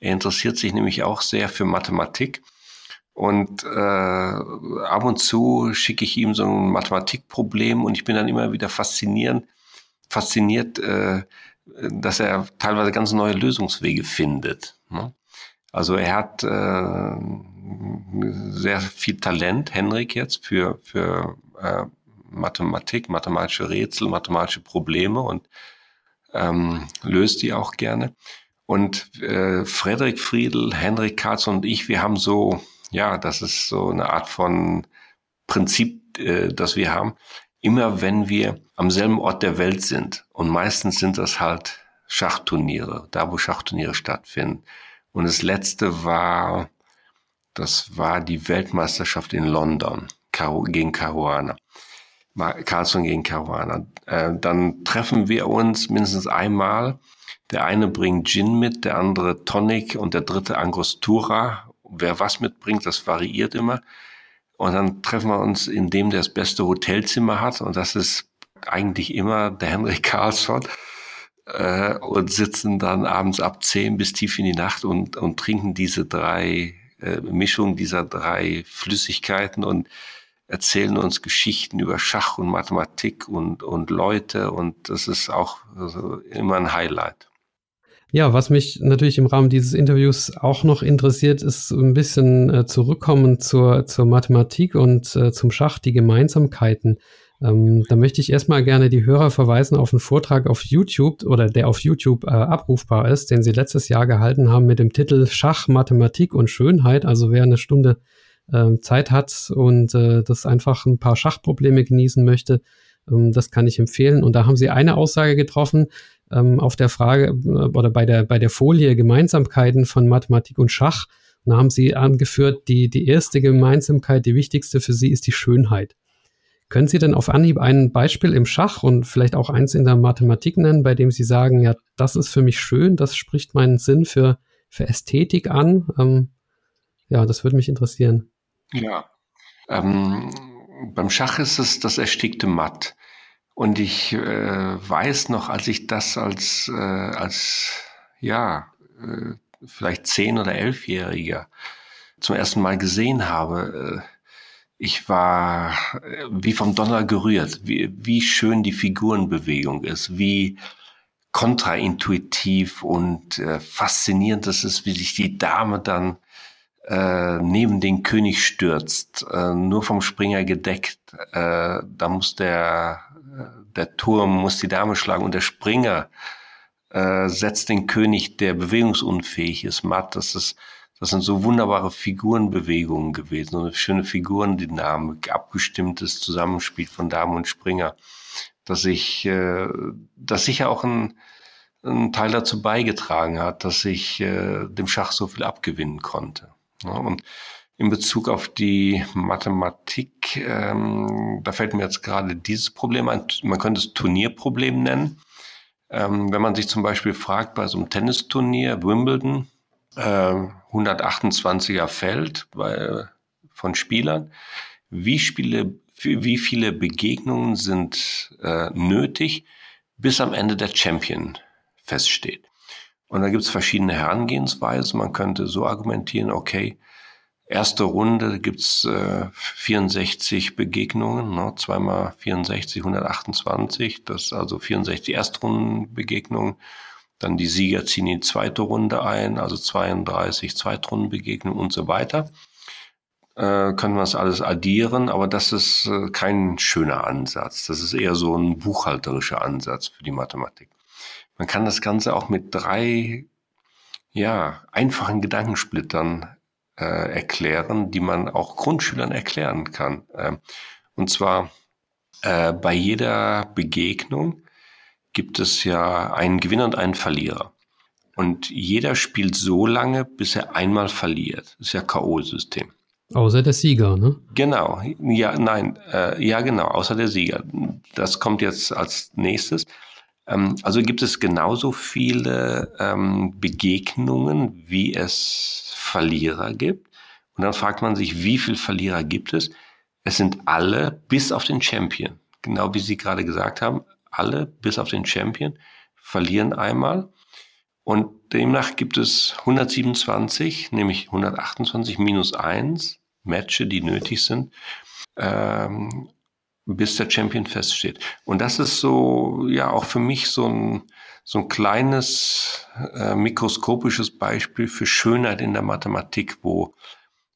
Er interessiert sich nämlich auch sehr für Mathematik. Und äh, ab und zu schicke ich ihm so ein Mathematikproblem und ich bin dann immer wieder fasziniert, fasziniert, äh, dass er teilweise ganz neue Lösungswege findet. Ne? Also er hat äh, sehr viel Talent, Henrik jetzt, für, für äh, Mathematik, mathematische Rätsel, mathematische Probleme und ähm, löst die auch gerne. Und äh, Frederik Friedl, Henrik Karlsson und ich, wir haben so ja, das ist so eine Art von Prinzip, äh, das wir haben. Immer wenn wir am selben Ort der Welt sind, und meistens sind das halt Schachturniere, da wo Schachturniere stattfinden. Und das letzte war, das war die Weltmeisterschaft in London gegen Caruana. Carlson gegen Caruana. Äh, dann treffen wir uns mindestens einmal. Der eine bringt Gin mit, der andere Tonic und der dritte Angostura wer was mitbringt, das variiert immer. Und dann treffen wir uns in dem, der das beste Hotelzimmer hat. Und das ist eigentlich immer der Henrik Karlsson. Äh, und sitzen dann abends ab zehn bis tief in die Nacht und, und trinken diese drei äh, Mischung dieser drei Flüssigkeiten und erzählen uns Geschichten über Schach und Mathematik und, und Leute. Und das ist auch also immer ein Highlight. Ja, was mich natürlich im Rahmen dieses Interviews auch noch interessiert, ist ein bisschen äh, zurückkommen zur, zur Mathematik und äh, zum Schach, die Gemeinsamkeiten. Ähm, da möchte ich erstmal gerne die Hörer verweisen auf einen Vortrag auf YouTube oder der auf YouTube äh, abrufbar ist, den sie letztes Jahr gehalten haben mit dem Titel Schach, Mathematik und Schönheit. Also wer eine Stunde äh, Zeit hat und äh, das einfach ein paar Schachprobleme genießen möchte, ähm, das kann ich empfehlen. Und da haben sie eine Aussage getroffen, ähm, auf der Frage äh, oder bei der, bei der Folie Gemeinsamkeiten von Mathematik und Schach. Und da haben Sie angeführt, die, die erste Gemeinsamkeit, die wichtigste für Sie ist die Schönheit. Können Sie denn auf Anhieb ein Beispiel im Schach und vielleicht auch eins in der Mathematik nennen, bei dem Sie sagen, ja, das ist für mich schön, das spricht meinen Sinn für, für Ästhetik an? Ähm, ja, das würde mich interessieren. Ja, ähm, beim Schach ist es das erstickte Matt. Und ich äh, weiß noch, als ich das als, äh, als ja, äh, vielleicht zehn- oder elfjähriger zum ersten Mal gesehen habe, äh, ich war äh, wie vom Donner gerührt, wie, wie schön die Figurenbewegung ist, wie kontraintuitiv und äh, faszinierend das ist, wie sich die Dame dann äh, neben den König stürzt, nur vom Springer gedeckt. Da muss der der Turm muss die Dame schlagen und der Springer äh, setzt den König, der bewegungsunfähig ist, matt. Das ist, das sind so wunderbare Figurenbewegungen gewesen, so eine schöne Figurendynamik, abgestimmtes Zusammenspiel von Dame und Springer, dass ich, äh, dass sicher auch ein, ein Teil dazu beigetragen hat, dass ich äh, dem Schach so viel abgewinnen konnte. Und in Bezug auf die Mathematik, ähm, da fällt mir jetzt gerade dieses Problem ein. Man könnte es Turnierproblem nennen. Ähm, wenn man sich zum Beispiel fragt, bei so einem Tennisturnier, Wimbledon, äh, 128er Feld bei, von Spielern, wie, Spiele, wie viele Begegnungen sind äh, nötig, bis am Ende der Champion feststeht? Und da gibt es verschiedene Herangehensweisen. Man könnte so argumentieren, okay, Erste Runde gibt's äh, 64 Begegnungen, ne? zweimal 64, 128, das ist also 64 Erstrundenbegegnungen. Dann die Sieger ziehen in die zweite Runde ein, also 32 Zweitrundenbegegnungen und so weiter. Äh, können wir das alles addieren, aber das ist äh, kein schöner Ansatz. Das ist eher so ein buchhalterischer Ansatz für die Mathematik. Man kann das Ganze auch mit drei ja, einfachen Gedankensplittern äh, erklären, die man auch Grundschülern erklären kann. Ähm, und zwar äh, bei jeder Begegnung gibt es ja einen Gewinner und einen Verlierer. Und jeder spielt so lange, bis er einmal verliert. Das ist ja K.O.-System. Außer der Sieger, ne? Genau, ja, nein, äh, ja, genau, außer der Sieger. Das kommt jetzt als nächstes. Ähm, also gibt es genauso viele ähm, Begegnungen, wie es Verlierer gibt. Und dann fragt man sich, wie viele Verlierer gibt es? Es sind alle bis auf den Champion. Genau wie Sie gerade gesagt haben, alle bis auf den Champion verlieren einmal. Und demnach gibt es 127, nämlich 128 minus 1 Matches, die nötig sind, ähm, bis der Champion feststeht. Und das ist so, ja, auch für mich so ein, so ein kleines äh, mikroskopisches Beispiel für Schönheit in der Mathematik, wo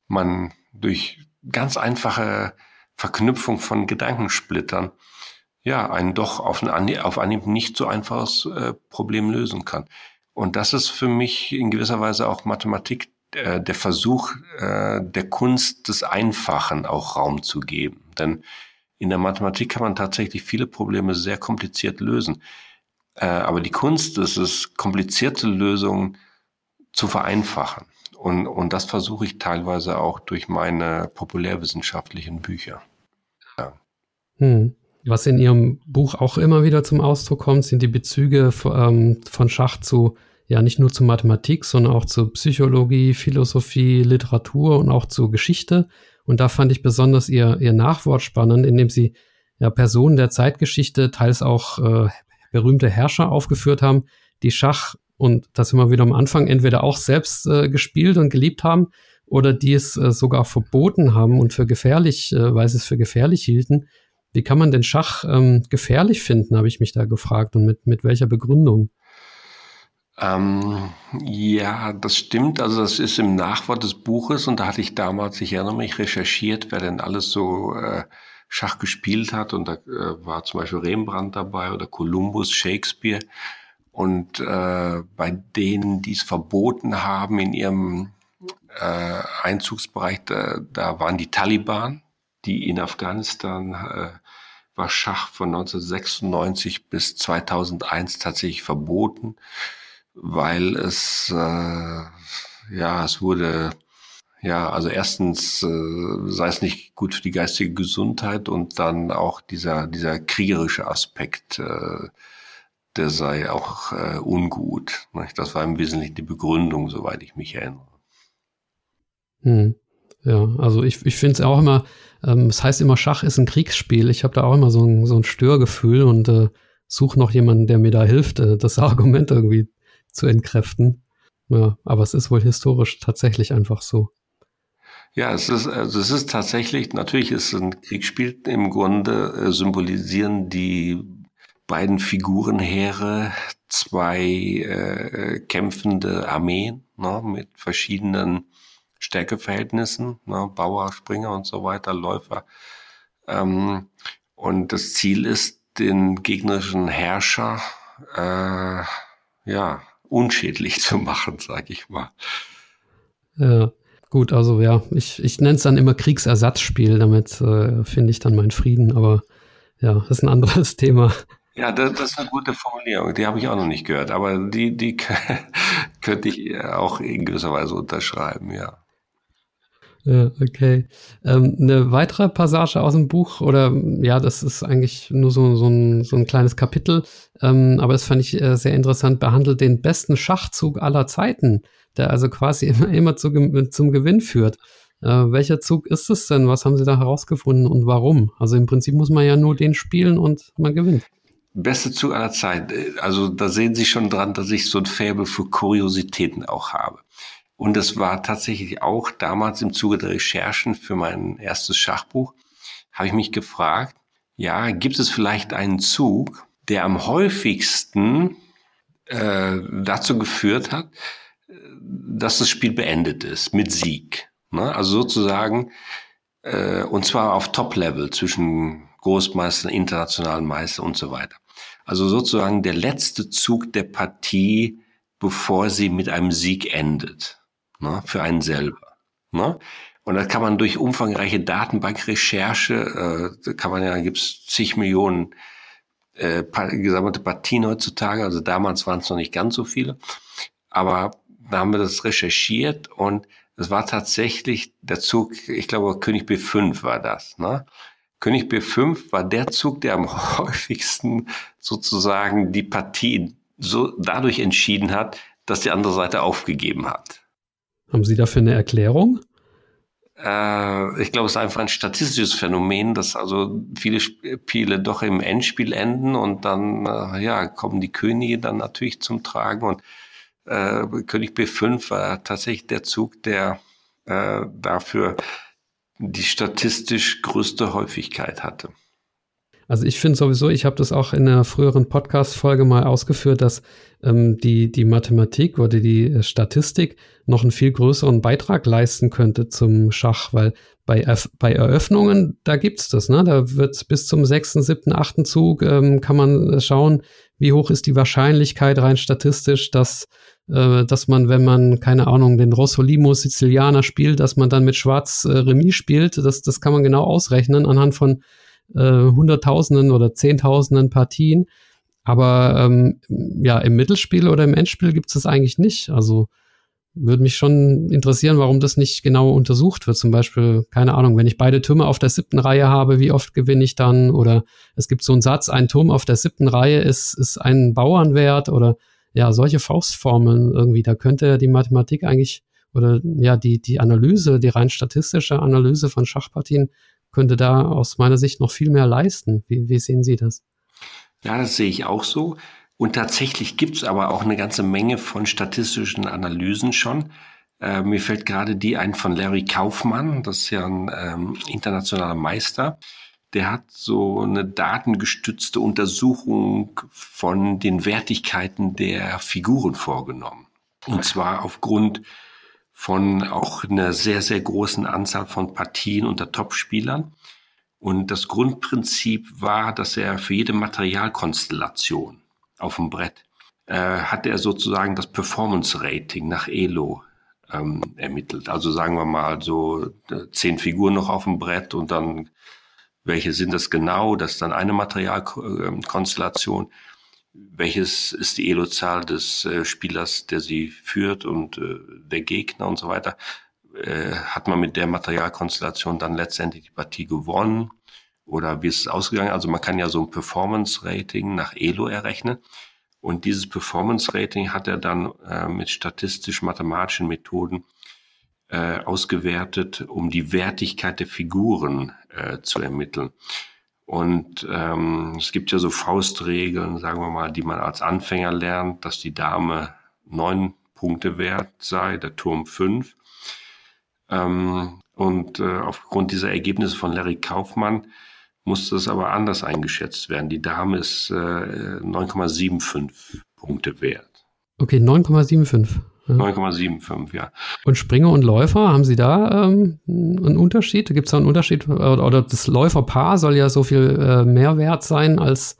man durch ganz einfache Verknüpfung von Gedankensplittern ja ein doch auf, ein, auf Anhieb nicht so einfaches äh, Problem lösen kann. Und das ist für mich in gewisser Weise auch Mathematik, äh, der Versuch äh, der Kunst des Einfachen auch Raum zu geben. Denn in der Mathematik kann man tatsächlich viele Probleme sehr kompliziert lösen. Äh, aber die Kunst ist es, komplizierte Lösungen zu vereinfachen. Und, und das versuche ich teilweise auch durch meine populärwissenschaftlichen Bücher. Ja. Hm. Was in Ihrem Buch auch immer wieder zum Ausdruck kommt, sind die Bezüge ähm, von Schach zu, ja, nicht nur zu Mathematik, sondern auch zu Psychologie, Philosophie, Literatur und auch zu Geschichte. Und da fand ich besonders ihr, ihr Nachwort spannend, indem sie ja Personen der Zeitgeschichte, teils auch äh, berühmte Herrscher aufgeführt haben, die Schach und das immer wieder am Anfang entweder auch selbst äh, gespielt und geliebt haben oder die es äh, sogar verboten haben und für gefährlich, äh, weil sie es für gefährlich hielten. Wie kann man den Schach ähm, gefährlich finden, habe ich mich da gefragt und mit, mit welcher Begründung? Ähm, ja, das stimmt. Also das ist im Nachwort des Buches und da hatte ich damals, ich erinnere mich, recherchiert, wer denn alles so äh, Schach gespielt hat und da äh, war zum Beispiel Rembrandt dabei oder Columbus, Shakespeare und äh, bei denen, die es verboten haben in ihrem äh, Einzugsbereich, da, da waren die Taliban, die in Afghanistan äh, war Schach von 1996 bis 2001 tatsächlich verboten weil es, äh, ja, es wurde, ja, also erstens äh, sei es nicht gut für die geistige Gesundheit und dann auch dieser, dieser kriegerische Aspekt, äh, der sei auch äh, ungut. Das war im Wesentlichen die Begründung, soweit ich mich erinnere. Hm. Ja, also ich, ich finde es auch immer, ähm, es heißt immer, Schach ist ein Kriegsspiel. Ich habe da auch immer so ein, so ein Störgefühl und äh, suche noch jemanden, der mir da hilft, äh, das Argument irgendwie zu entkräften. Ja, aber es ist wohl historisch tatsächlich einfach so. Ja, es ist, also es ist tatsächlich, natürlich ist ein Kriegsspiel im Grunde äh, symbolisieren die beiden Figurenheere zwei äh, kämpfende Armeen ne, mit verschiedenen Stärkeverhältnissen, ne, Bauer, Springer und so weiter, Läufer. Ähm, und das Ziel ist, den gegnerischen Herrscher äh, ja unschädlich zu machen, sag ich mal. Ja, gut, also ja, ich, ich nenne es dann immer Kriegsersatzspiel, damit äh, finde ich dann meinen Frieden, aber ja, das ist ein anderes Thema. Ja, das, das ist eine gute Formulierung, die habe ich auch noch nicht gehört, aber die, die könnte ich auch in gewisser Weise unterschreiben, ja. Ja, okay. Ähm, eine weitere Passage aus dem Buch, oder ja, das ist eigentlich nur so, so, ein, so ein kleines Kapitel, ähm, aber das fand ich äh, sehr interessant, behandelt den besten Schachzug aller Zeiten, der also quasi immer, immer zu, zum Gewinn führt. Äh, welcher Zug ist es denn? Was haben Sie da herausgefunden und warum? Also im Prinzip muss man ja nur den spielen und man gewinnt. Beste Zug aller Zeiten. Also da sehen Sie schon dran, dass ich so ein Faible für Kuriositäten auch habe. Und es war tatsächlich auch damals im Zuge der Recherchen für mein erstes Schachbuch, habe ich mich gefragt, ja, gibt es vielleicht einen Zug, der am häufigsten äh, dazu geführt hat, dass das Spiel beendet ist mit Sieg. Ne? Also sozusagen, äh, und zwar auf Top-Level zwischen Großmeistern, internationalen Meister und so weiter. Also sozusagen der letzte Zug der Partie, bevor sie mit einem Sieg endet ne, für einen selber. Ne? Und das kann man durch umfangreiche Datenbankrecherche, äh, kann man ja, gibt es zig Millionen äh, gesammelte Partien heutzutage, also damals waren es noch nicht ganz so viele, aber da haben wir das recherchiert und es war tatsächlich der Zug, ich glaube König B5 war das, ne? König B5 war der Zug, der am häufigsten sozusagen die Partie so dadurch entschieden hat, dass die andere Seite aufgegeben hat. Haben Sie dafür eine Erklärung? Äh, ich glaube, es ist einfach ein statistisches Phänomen, dass also viele Spiele doch im Endspiel enden und dann äh, ja, kommen die Könige dann natürlich zum Tragen und äh, König B5 war tatsächlich der Zug, der äh, dafür die statistisch größte Häufigkeit hatte. Also ich finde sowieso, ich habe das auch in einer früheren Podcast-Folge mal ausgeführt, dass ähm, die, die Mathematik oder die äh, Statistik noch einen viel größeren Beitrag leisten könnte zum Schach, weil bei, Erf bei Eröffnungen, da gibt's das, ne? Da wird bis zum sechsten, siebten, achten Zug ähm, kann man schauen, wie hoch ist die Wahrscheinlichkeit rein statistisch, dass, äh, dass man, wenn man, keine Ahnung, den Rossolimo Sizilianer spielt, dass man dann mit Schwarz äh, Remis spielt. Das, das kann man genau ausrechnen anhand von äh, Hunderttausenden oder Zehntausenden Partien. Aber ähm, ja, im Mittelspiel oder im Endspiel gibt es das eigentlich nicht. Also würde mich schon interessieren, warum das nicht genau untersucht wird. Zum Beispiel, keine Ahnung, wenn ich beide Türme auf der siebten Reihe habe, wie oft gewinne ich dann? Oder es gibt so einen Satz, ein Turm auf der siebten Reihe ist, ist ein Bauernwert oder ja, solche Faustformeln irgendwie. Da könnte die Mathematik eigentlich oder ja, die, die Analyse, die rein statistische Analyse von Schachpartien könnte da aus meiner Sicht noch viel mehr leisten. Wie, wie sehen Sie das? Ja, das sehe ich auch so. Und tatsächlich gibt es aber auch eine ganze Menge von statistischen Analysen schon. Äh, mir fällt gerade die ein von Larry Kaufmann, das ist ja ein ähm, internationaler Meister. Der hat so eine datengestützte Untersuchung von den Wertigkeiten der Figuren vorgenommen. Und zwar aufgrund von auch einer sehr, sehr großen Anzahl von Partien unter Topspielern. Und das Grundprinzip war, dass er für jede Materialkonstellation auf dem Brett äh, hat er sozusagen das Performance Rating nach Elo ähm, ermittelt. Also sagen wir mal so äh, zehn Figuren noch auf dem Brett und dann welche sind das genau? Das ist dann eine Materialkonstellation welches ist die Elo-Zahl des äh, Spielers, der sie führt und äh, der Gegner und so weiter. Äh, hat man mit der Materialkonstellation dann letztendlich die Partie gewonnen oder wie ist es ausgegangen? Also man kann ja so ein Performance-Rating nach Elo errechnen. Und dieses Performance-Rating hat er dann äh, mit statistisch-mathematischen Methoden äh, ausgewertet, um die Wertigkeit der Figuren äh, zu ermitteln. Und ähm, es gibt ja so Faustregeln, sagen wir mal, die man als Anfänger lernt, dass die Dame neun Punkte wert sei, der Turm fünf. Ähm, und äh, aufgrund dieser Ergebnisse von Larry Kaufmann musste es aber anders eingeschätzt werden. Die Dame ist äh, 9,75 Punkte wert. Okay, 9,75. 9,75, ja. Und Springer und Läufer, haben Sie da ähm, einen Unterschied? Gibt es da einen Unterschied? Oder, das Läuferpaar soll ja so viel äh, mehr wert sein als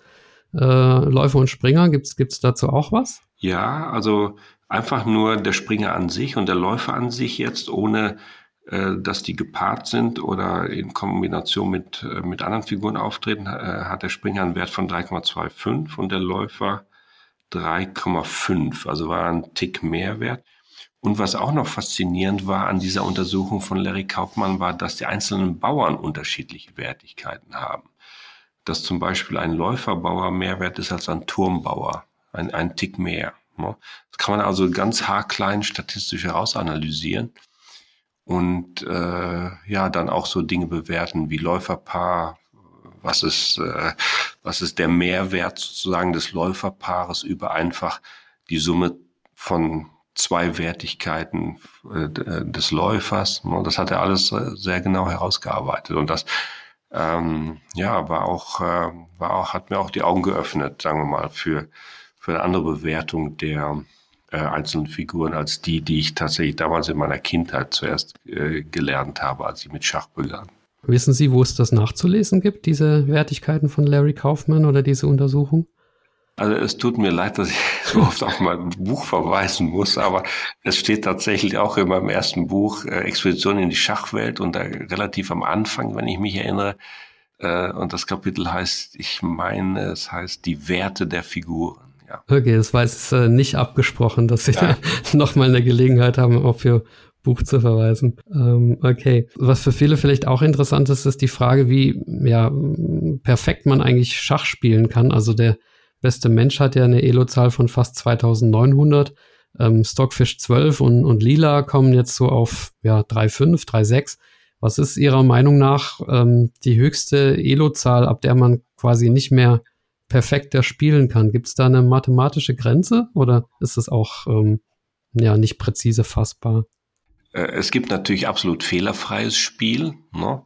äh, Läufer und Springer. Gibt es dazu auch was? Ja, also einfach nur der Springer an sich und der Läufer an sich jetzt, ohne äh, dass die gepaart sind oder in Kombination mit, äh, mit anderen Figuren auftreten, äh, hat der Springer einen Wert von 3,25 und der Läufer 3,5, also war ein Tick mehr wert. Und was auch noch faszinierend war an dieser Untersuchung von Larry Kaufmann, war, dass die einzelnen Bauern unterschiedliche Wertigkeiten haben. Dass zum Beispiel ein Läuferbauer mehr wert ist als ein Turmbauer, ein, ein Tick mehr. Ne? Das kann man also ganz haarklein statistisch herausanalysieren und äh, ja, dann auch so Dinge bewerten wie Läuferpaar, was ist, äh, was ist der Mehrwert sozusagen des Läuferpaares über einfach die Summe von zwei Wertigkeiten äh, des Läufers. Ne? Das hat er alles äh, sehr genau herausgearbeitet und das ähm, ja war auch äh, war auch hat mir auch die Augen geöffnet, sagen wir mal für für eine andere Bewertung der äh, einzelnen Figuren als die, die ich tatsächlich damals in meiner Kindheit zuerst äh, gelernt habe, als ich mit Schach begann. Wissen Sie, wo es das nachzulesen gibt, diese Wertigkeiten von Larry Kaufman oder diese Untersuchung? Also es tut mir leid, dass ich so oft auf mein Buch verweisen muss, aber es steht tatsächlich auch in meinem ersten Buch äh, Expedition in die Schachwelt und da relativ am Anfang, wenn ich mich erinnere, äh, und das Kapitel heißt, ich meine, es heißt die Werte der Figuren. Ja. Okay, das war jetzt äh, nicht abgesprochen, dass Sie ja. da nochmal eine Gelegenheit haben, auch für Buch zu verweisen. Ähm, okay. Was für viele vielleicht auch interessant ist, ist die Frage, wie ja, perfekt man eigentlich Schach spielen kann. Also der beste Mensch hat ja eine Elo-Zahl von fast 2900. Ähm, Stockfish 12 und, und Lila kommen jetzt so auf ja, 3,5, 3,6. Was ist Ihrer Meinung nach ähm, die höchste Elo-Zahl, ab der man quasi nicht mehr perfekter spielen kann? Gibt es da eine mathematische Grenze oder ist das auch ähm, ja nicht präzise fassbar? Äh, es gibt natürlich absolut fehlerfreies Spiel, ne?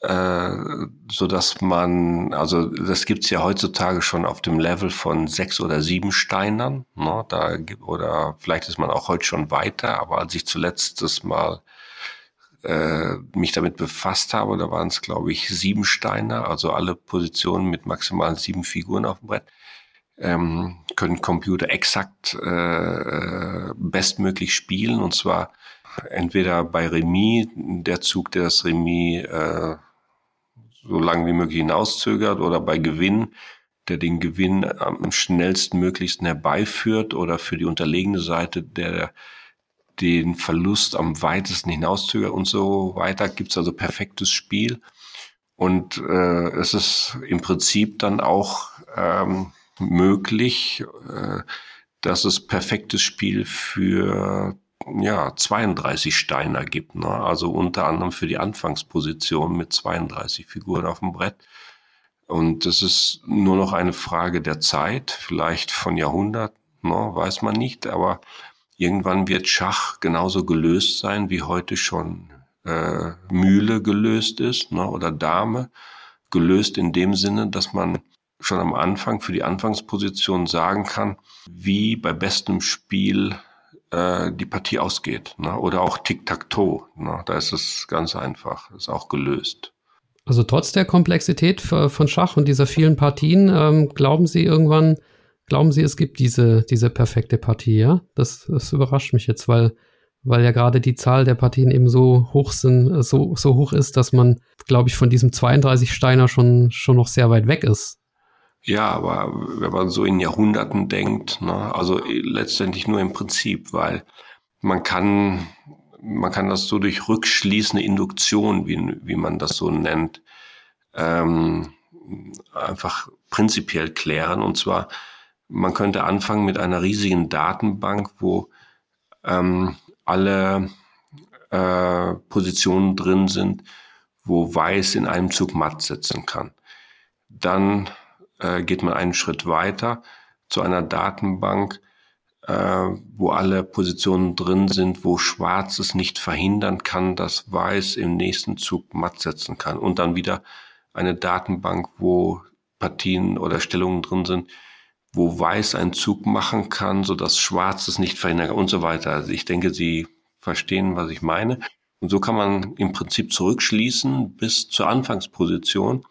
äh, so dass man, also das gibt's ja heutzutage schon auf dem Level von sechs oder sieben Steinern, ne? da oder vielleicht ist man auch heute schon weiter, aber als ich zuletzt das mal äh, mich damit befasst habe, da waren es glaube ich sieben Steiner, also alle Positionen mit maximal sieben Figuren auf dem Brett. Ähm, können Computer exakt äh, bestmöglich spielen und zwar entweder bei Remis, der Zug, der das Remis äh, so lange wie möglich hinauszögert oder bei Gewinn, der den Gewinn am schnellstmöglichsten herbeiführt oder für die unterlegene Seite, der den Verlust am weitesten hinauszögert und so weiter. Gibt es also perfektes Spiel. Und äh, es ist im Prinzip dann auch ähm, möglich, äh, dass es perfektes Spiel für ja, 32 Steiner gibt. Ne? Also unter anderem für die Anfangsposition mit 32 Figuren auf dem Brett. Und das ist nur noch eine Frage der Zeit, vielleicht von Jahrhunderten, ne? weiß man nicht. Aber irgendwann wird Schach genauso gelöst sein, wie heute schon äh, Mühle gelöst ist ne? oder Dame. Gelöst in dem Sinne, dass man schon am Anfang für die Anfangsposition sagen kann, wie bei bestem Spiel äh, die Partie ausgeht. Ne? Oder auch Tic-Tac-Toe. Ne? Da ist es ganz einfach, ist auch gelöst. Also trotz der Komplexität von Schach und dieser vielen Partien, ähm, glauben Sie irgendwann, glauben Sie, es gibt diese, diese perfekte Partie, ja? Das, das überrascht mich jetzt, weil, weil ja gerade die Zahl der Partien eben so hoch sind, so, so hoch ist, dass man, glaube ich, von diesem 32 Steiner schon, schon noch sehr weit weg ist. Ja, aber wenn man so in Jahrhunderten denkt, ne, also letztendlich nur im Prinzip, weil man kann, man kann das so durch rückschließende Induktion, wie, wie man das so nennt, ähm, einfach prinzipiell klären. Und zwar, man könnte anfangen mit einer riesigen Datenbank, wo ähm, alle äh, Positionen drin sind, wo Weiß in einem Zug matt setzen kann. Dann äh, geht man einen Schritt weiter zu einer Datenbank, äh, wo alle Positionen drin sind, wo Schwarz es nicht verhindern kann, dass Weiß im nächsten Zug matt setzen kann. Und dann wieder eine Datenbank, wo Partien oder Stellungen drin sind, wo Weiß einen Zug machen kann, so dass Schwarz es nicht verhindern kann und so weiter. Also ich denke, Sie verstehen, was ich meine. Und so kann man im Prinzip zurückschließen bis zur Anfangsposition.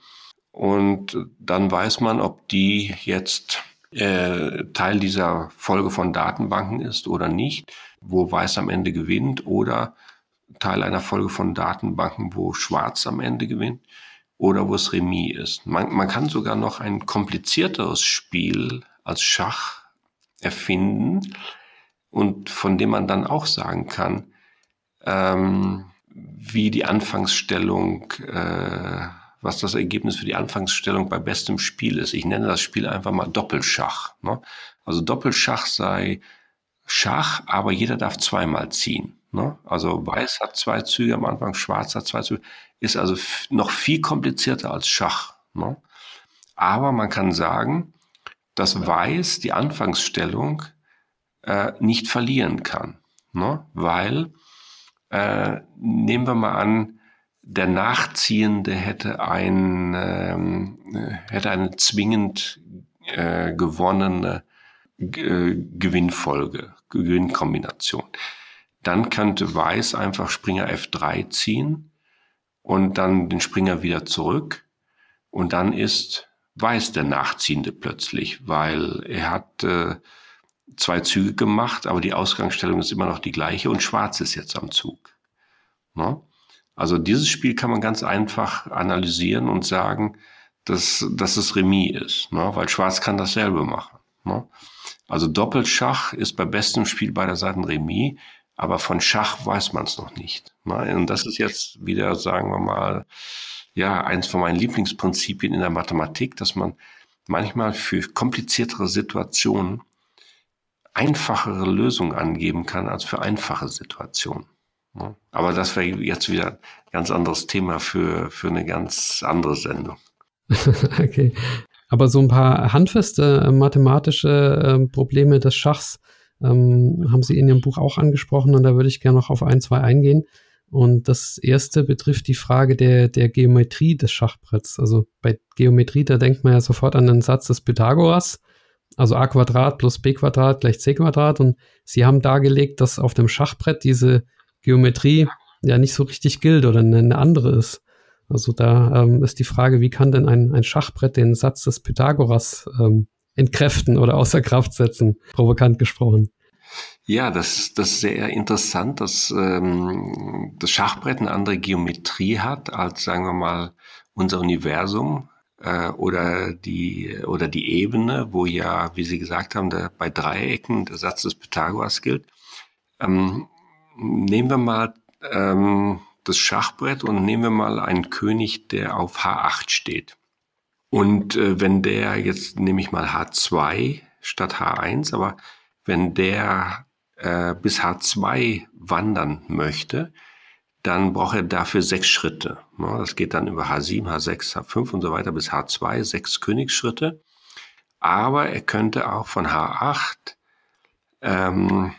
Und dann weiß man, ob die jetzt äh, Teil dieser Folge von Datenbanken ist oder nicht, wo Weiß am Ende gewinnt oder Teil einer Folge von Datenbanken, wo Schwarz am Ende gewinnt oder wo es Remis ist. Man, man kann sogar noch ein komplizierteres Spiel als Schach erfinden und von dem man dann auch sagen kann, ähm, wie die Anfangsstellung äh, was das Ergebnis für die Anfangsstellung bei bestem Spiel ist. Ich nenne das Spiel einfach mal Doppelschach. Ne? Also Doppelschach sei Schach, aber jeder darf zweimal ziehen. Ne? Also Weiß hat zwei Züge am Anfang, Schwarz hat zwei Züge. Ist also noch viel komplizierter als Schach. Ne? Aber man kann sagen, dass Weiß die Anfangsstellung äh, nicht verlieren kann. Ne? Weil, äh, nehmen wir mal an, der Nachziehende hätte ein ähm, hätte eine zwingend äh, gewonnene äh, Gewinnfolge, Gewinnkombination. Dann könnte Weiß einfach Springer F3 ziehen und dann den Springer wieder zurück und dann ist Weiß der Nachziehende plötzlich, weil er hat äh, zwei Züge gemacht, aber die Ausgangsstellung ist immer noch die gleiche und Schwarz ist jetzt am Zug. Ne? Also dieses Spiel kann man ganz einfach analysieren und sagen, dass, dass es Remis ist, ne? weil Schwarz kann dasselbe machen. Ne? Also Doppelschach ist bei bestem Spiel beider Seiten Remis, aber von Schach weiß man es noch nicht. Ne? Und das ist jetzt wieder, sagen wir mal, ja, eins von meinen Lieblingsprinzipien in der Mathematik, dass man manchmal für kompliziertere Situationen einfachere Lösungen angeben kann als für einfache Situationen. Ne? Aber das wäre jetzt wieder ein ganz anderes Thema für, für eine ganz andere Sendung. okay. Aber so ein paar handfeste äh, mathematische äh, Probleme des Schachs ähm, haben Sie in Ihrem Buch auch angesprochen und da würde ich gerne noch auf ein, zwei eingehen. Und das erste betrifft die Frage der, der Geometrie des Schachbretts. Also bei Geometrie, da denkt man ja sofort an den Satz des Pythagoras, also a Quadrat plus b Quadrat gleich c Quadrat. Und Sie haben dargelegt, dass auf dem Schachbrett diese Geometrie ja nicht so richtig gilt oder eine andere ist. Also da ähm, ist die Frage, wie kann denn ein, ein Schachbrett den Satz des Pythagoras ähm, entkräften oder außer Kraft setzen, provokant gesprochen. Ja, das, das ist sehr interessant, dass ähm, das Schachbrett eine andere Geometrie hat als, sagen wir mal, unser Universum äh, oder, die, oder die Ebene, wo ja, wie Sie gesagt haben, der, bei Dreiecken der Satz des Pythagoras gilt. Ähm, nehmen wir mal ähm, das Schachbrett und nehmen wir mal einen König, der auf H8 steht. Und äh, wenn der, jetzt nehme ich mal H2 statt H1, aber wenn der äh, bis H2 wandern möchte, dann braucht er dafür sechs Schritte. Ja, das geht dann über H7, H6, H5 und so weiter bis H2, sechs Königsschritte. Aber er könnte auch von H8, ähm,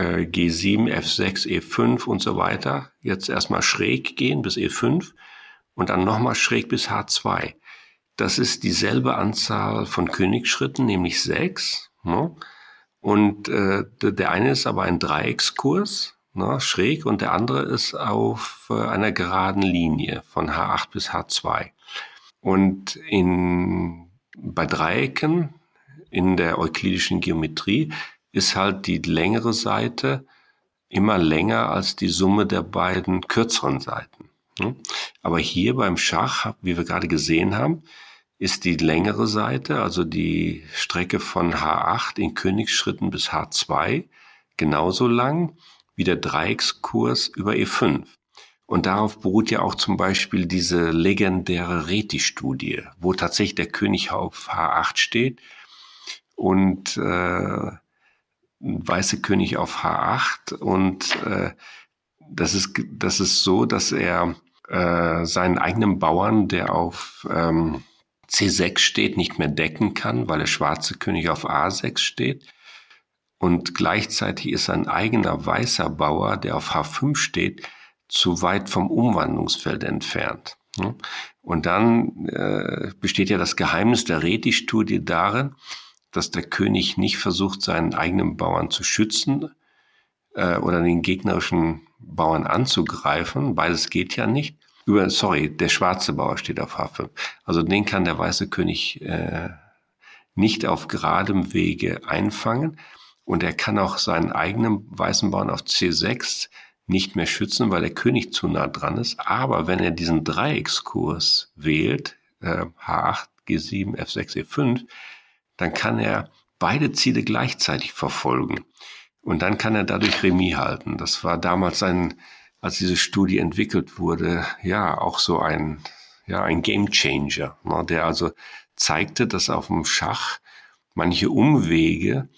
äh, G7, F6, E5 und so weiter jetzt erstmal schräg gehen bis E5 und dann nochmal schräg bis H2. Das ist dieselbe Anzahl von Königsschritten, nämlich sechs. Ne? Und äh, der eine ist aber ein Dreieckskurs, ne, schräg, und der andere ist auf äh, einer geraden Linie von H8 bis H2. Und in, bei Dreiecken in der euklidischen Geometrie ist halt die längere Seite immer länger als die Summe der beiden kürzeren Seiten. Ne? Aber hier beim Schach, wie wir gerade gesehen haben, ist die längere Seite, also die Strecke von H8 in Königsschritten bis H2, genauso lang wie der Dreieckskurs über E5. Und darauf beruht ja auch zum Beispiel diese legendäre Reti-Studie, wo tatsächlich der König auf H8 steht und äh, weiße König auf H8 und äh, das ist das ist so, dass er äh, seinen eigenen Bauern, der auf ähm, C6 steht, nicht mehr decken kann, weil der schwarze König auf A6 steht. Und gleichzeitig ist ein eigener weißer Bauer, der auf H5 steht, zu weit vom Umwandlungsfeld entfernt. Und dann äh, besteht ja das Geheimnis der Reti-Studie darin, dass der König nicht versucht, seinen eigenen Bauern zu schützen äh, oder den gegnerischen Bauern anzugreifen. Beides geht ja nicht, über, sorry, der schwarze Bauer steht auf H5. Also den kann der weiße König äh, nicht auf geradem Wege einfangen. Und er kann auch seinen eigenen weißen Bauern auf C6 nicht mehr schützen, weil der König zu nah dran ist. Aber wenn er diesen Dreieckskurs wählt, äh, H8, G7, F6, E5, dann kann er beide Ziele gleichzeitig verfolgen. Und dann kann er dadurch Remis halten. Das war damals ein als diese Studie entwickelt wurde, ja, auch so ein, ja, ein Game Changer, ne, der also zeigte, dass auf dem Schach manche Umwege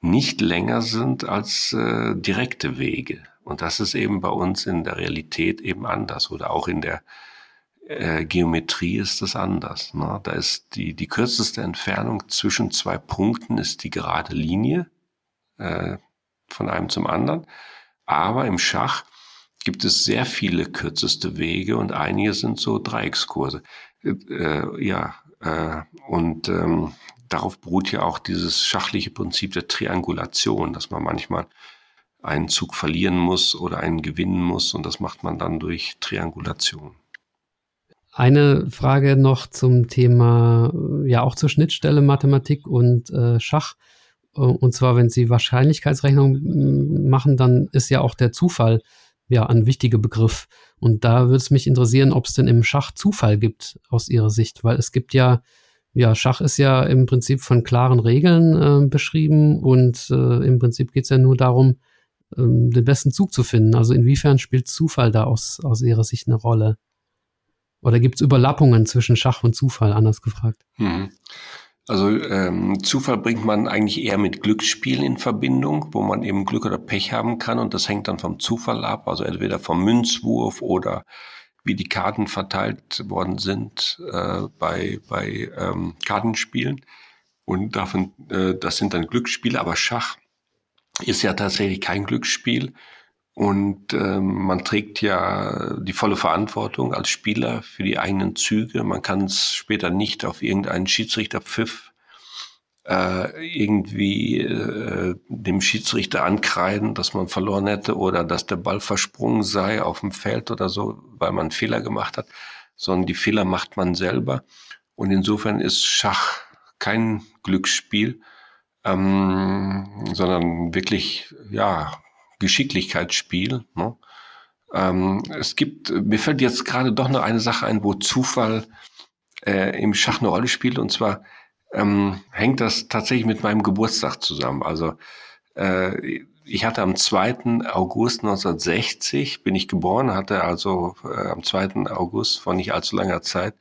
nicht länger sind als äh, direkte Wege. Und das ist eben bei uns in der Realität eben anders oder auch in der äh, Geometrie ist das anders. Ne? Da ist die, die kürzeste Entfernung zwischen zwei Punkten ist die gerade Linie äh, von einem zum anderen. Aber im Schach gibt es sehr viele kürzeste Wege und einige sind so Dreieckskurse. Äh, ja, äh, und ähm, darauf beruht ja auch dieses schachliche Prinzip der Triangulation, dass man manchmal einen Zug verlieren muss oder einen gewinnen muss und das macht man dann durch Triangulation. Eine Frage noch zum Thema, ja auch zur Schnittstelle Mathematik und äh, Schach. Äh, und zwar, wenn Sie Wahrscheinlichkeitsrechnung machen, dann ist ja auch der Zufall ja ein wichtiger Begriff. Und da würde es mich interessieren, ob es denn im Schach Zufall gibt aus Ihrer Sicht, weil es gibt ja, ja, Schach ist ja im Prinzip von klaren Regeln äh, beschrieben und äh, im Prinzip geht es ja nur darum, ähm, den besten Zug zu finden? Also inwiefern spielt Zufall da aus, aus Ihrer Sicht eine Rolle? Oder gibt es Überlappungen zwischen Schach und Zufall, anders gefragt? Mhm. Also ähm, Zufall bringt man eigentlich eher mit Glücksspielen in Verbindung, wo man eben Glück oder Pech haben kann und das hängt dann vom Zufall ab, also entweder vom Münzwurf oder wie die Karten verteilt worden sind äh, bei, bei ähm, Kartenspielen. Und davon, äh, das sind dann Glücksspiele, aber Schach ist ja tatsächlich kein Glücksspiel. Und ähm, man trägt ja die volle Verantwortung als Spieler für die eigenen Züge. Man kann es später nicht auf irgendeinen Schiedsrichterpfiff äh, irgendwie äh, dem Schiedsrichter ankreiden, dass man verloren hätte oder dass der Ball versprungen sei auf dem Feld oder so, weil man Fehler gemacht hat, sondern die Fehler macht man selber. Und insofern ist Schach kein Glücksspiel, ähm, sondern wirklich, ja, Geschicklichkeitsspiel. Ne? Ähm, es gibt, mir fällt jetzt gerade doch noch eine Sache ein, wo Zufall äh, im Schach eine Rolle spielt, und zwar ähm, hängt das tatsächlich mit meinem Geburtstag zusammen. Also äh, ich hatte am 2. August 1960 bin ich geboren, hatte also äh, am 2. August vor nicht allzu langer Zeit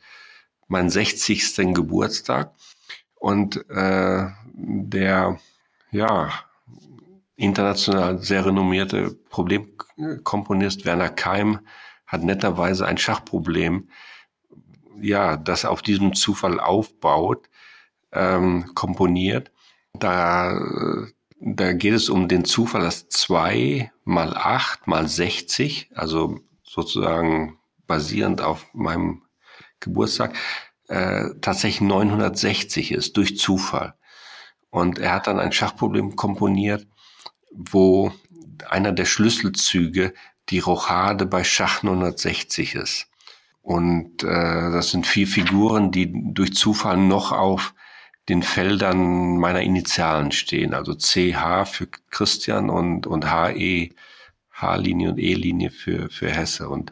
meinen 60. Geburtstag. Und äh, der, ja, international sehr renommierte Problemkomponist Werner Keim hat netterweise ein Schachproblem, ja, das auf diesem Zufall aufbaut, ähm, komponiert. Da, da geht es um den Zufall, dass zwei mal acht mal 60, also sozusagen basierend auf meinem Geburtstag, äh, tatsächlich 960 ist, durch Zufall. Und er hat dann ein Schachproblem komponiert, wo einer der Schlüsselzüge die Rochade bei Schach 960 ist. Und äh, das sind vier Figuren, die durch Zufall noch auf den Feldern meiner Initialen stehen. Also CH für Christian und, und HE, H-Linie und E-Linie für, für Hesse. Und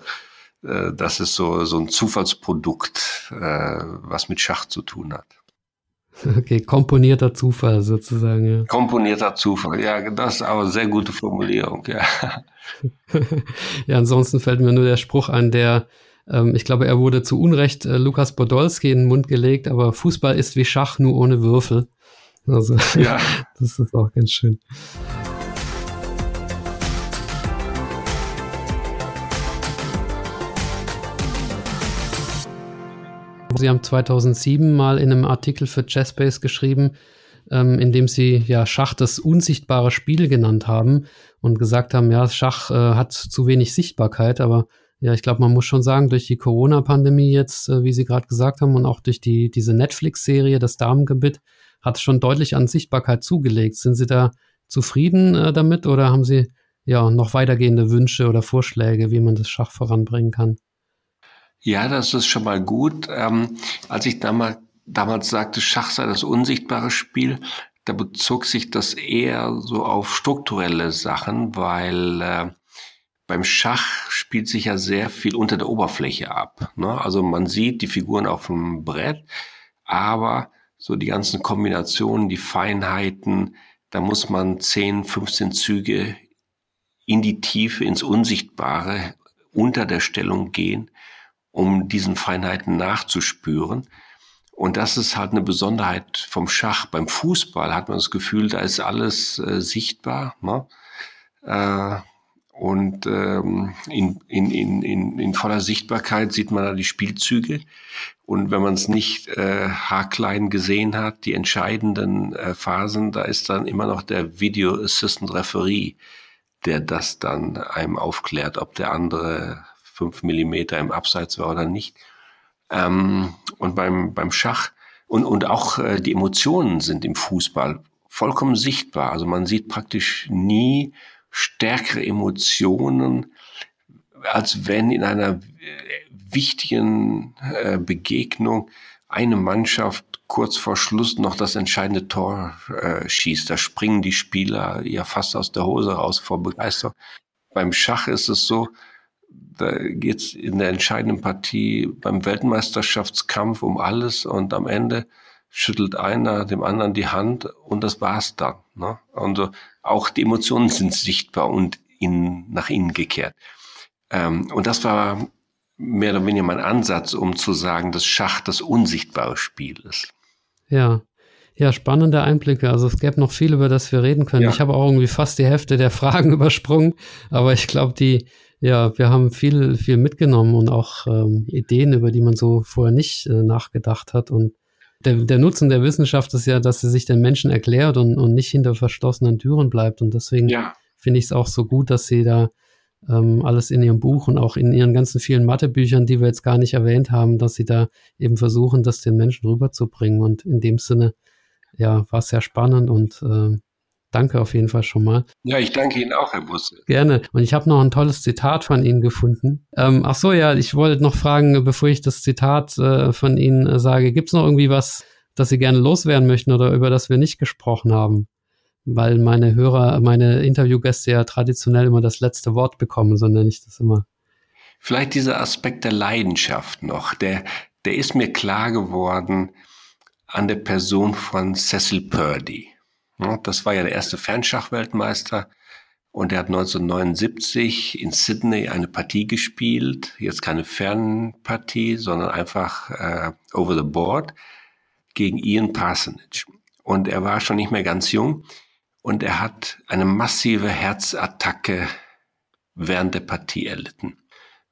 äh, das ist so, so ein Zufallsprodukt, äh, was mit Schach zu tun hat. Okay, komponierter Zufall sozusagen, ja. Komponierter Zufall, ja, das ist aber eine sehr gute Formulierung, ja. ja, ansonsten fällt mir nur der Spruch ein, der, ähm, ich glaube, er wurde zu Unrecht äh, Lukas Podolski in den Mund gelegt, aber Fußball ist wie Schach, nur ohne Würfel. Also, ja. das ist auch ganz schön. Sie haben 2007 mal in einem Artikel für Chessbase geschrieben, ähm, in dem Sie ja Schach das unsichtbare Spiel genannt haben und gesagt haben, ja, Schach äh, hat zu wenig Sichtbarkeit, aber ja, ich glaube, man muss schon sagen, durch die Corona-Pandemie jetzt, äh, wie Sie gerade gesagt haben, und auch durch die, diese Netflix-Serie, das Damengebiet, hat es schon deutlich an Sichtbarkeit zugelegt. Sind Sie da zufrieden äh, damit oder haben Sie ja noch weitergehende Wünsche oder Vorschläge, wie man das Schach voranbringen kann? Ja, das ist schon mal gut. Ähm, als ich damals, damals sagte, Schach sei das unsichtbare Spiel, da bezog sich das eher so auf strukturelle Sachen, weil äh, beim Schach spielt sich ja sehr viel unter der Oberfläche ab. Ne? Also man sieht die Figuren auf dem Brett, aber so die ganzen Kombinationen, die Feinheiten, da muss man 10, 15 Züge in die Tiefe, ins Unsichtbare unter der Stellung gehen um diesen Feinheiten nachzuspüren. Und das ist halt eine Besonderheit vom Schach. Beim Fußball hat man das Gefühl, da ist alles äh, sichtbar. Ne? Äh, und ähm, in, in, in, in, voller Sichtbarkeit sieht man da die Spielzüge. Und wenn man es nicht äh, haarklein gesehen hat, die entscheidenden äh, Phasen, da ist dann immer noch der Video Assistant Referee, der das dann einem aufklärt, ob der andere fünf Millimeter im Abseits war oder nicht. Ähm, und beim, beim Schach und, und auch äh, die Emotionen sind im Fußball vollkommen sichtbar. Also man sieht praktisch nie stärkere Emotionen, als wenn in einer äh, wichtigen äh, Begegnung eine Mannschaft kurz vor Schluss noch das entscheidende Tor äh, schießt. Da springen die Spieler ja fast aus der Hose raus vor Begeisterung. Beim Schach ist es so, da geht es in der entscheidenden Partie beim Weltmeisterschaftskampf um alles und am Ende schüttelt einer dem anderen die Hand und das war's dann. Ne? Und auch die Emotionen sind sichtbar und in, nach innen gekehrt. Ähm, und das war mehr oder weniger mein Ansatz, um zu sagen, dass Schach das unsichtbare Spiel ist. Ja. Ja, spannende Einblicke. Also es gäbe noch viel, über das wir reden können. Ja. Ich habe auch irgendwie fast die Hälfte der Fragen übersprungen, aber ich glaube, die, ja, wir haben viel, viel mitgenommen und auch ähm, Ideen, über die man so vorher nicht äh, nachgedacht hat. Und der, der Nutzen der Wissenschaft ist ja, dass sie sich den Menschen erklärt und, und nicht hinter verschlossenen Türen bleibt. Und deswegen ja. finde ich es auch so gut, dass sie da ähm, alles in ihrem Buch und auch in ihren ganzen vielen Mathebüchern, die wir jetzt gar nicht erwähnt haben, dass sie da eben versuchen, das den Menschen rüberzubringen. Und in dem Sinne, ja, war es sehr spannend und äh, Danke auf jeden Fall schon mal. Ja, ich danke Ihnen auch, Herr Busse. Gerne. Und ich habe noch ein tolles Zitat von Ihnen gefunden. Ähm, ach so, ja, ich wollte noch fragen, bevor ich das Zitat äh, von Ihnen äh, sage, gibt es noch irgendwie was, das Sie gerne loswerden möchten oder über das wir nicht gesprochen haben? Weil meine Hörer, meine Interviewgäste ja traditionell immer das letzte Wort bekommen, so nenne ich das immer. Vielleicht dieser Aspekt der Leidenschaft noch, der, der ist mir klar geworden an der Person von Cecil Purdy. Das war ja der erste Fernschachweltmeister und er hat 1979 in Sydney eine Partie gespielt, jetzt keine Fernpartie, sondern einfach äh, over the board gegen Ian Parsonage. Und er war schon nicht mehr ganz jung und er hat eine massive Herzattacke während der Partie erlitten.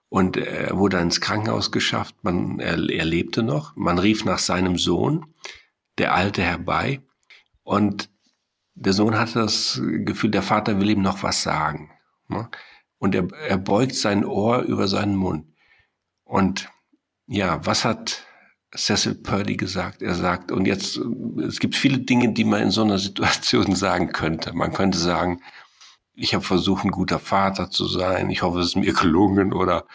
Und er wurde ins Krankenhaus geschafft, man, er, er lebte noch. Man rief nach seinem Sohn, der Alte, herbei. Und der Sohn hatte das Gefühl, der Vater will ihm noch was sagen. Ne? Und er, er beugt sein Ohr über seinen Mund. Und ja, was hat Cecil Purdy gesagt? Er sagt, und jetzt, es gibt viele Dinge, die man in so einer Situation sagen könnte. Man könnte sagen, ich habe versucht, ein guter Vater zu sein. Ich hoffe, es ist mir gelungen. Oder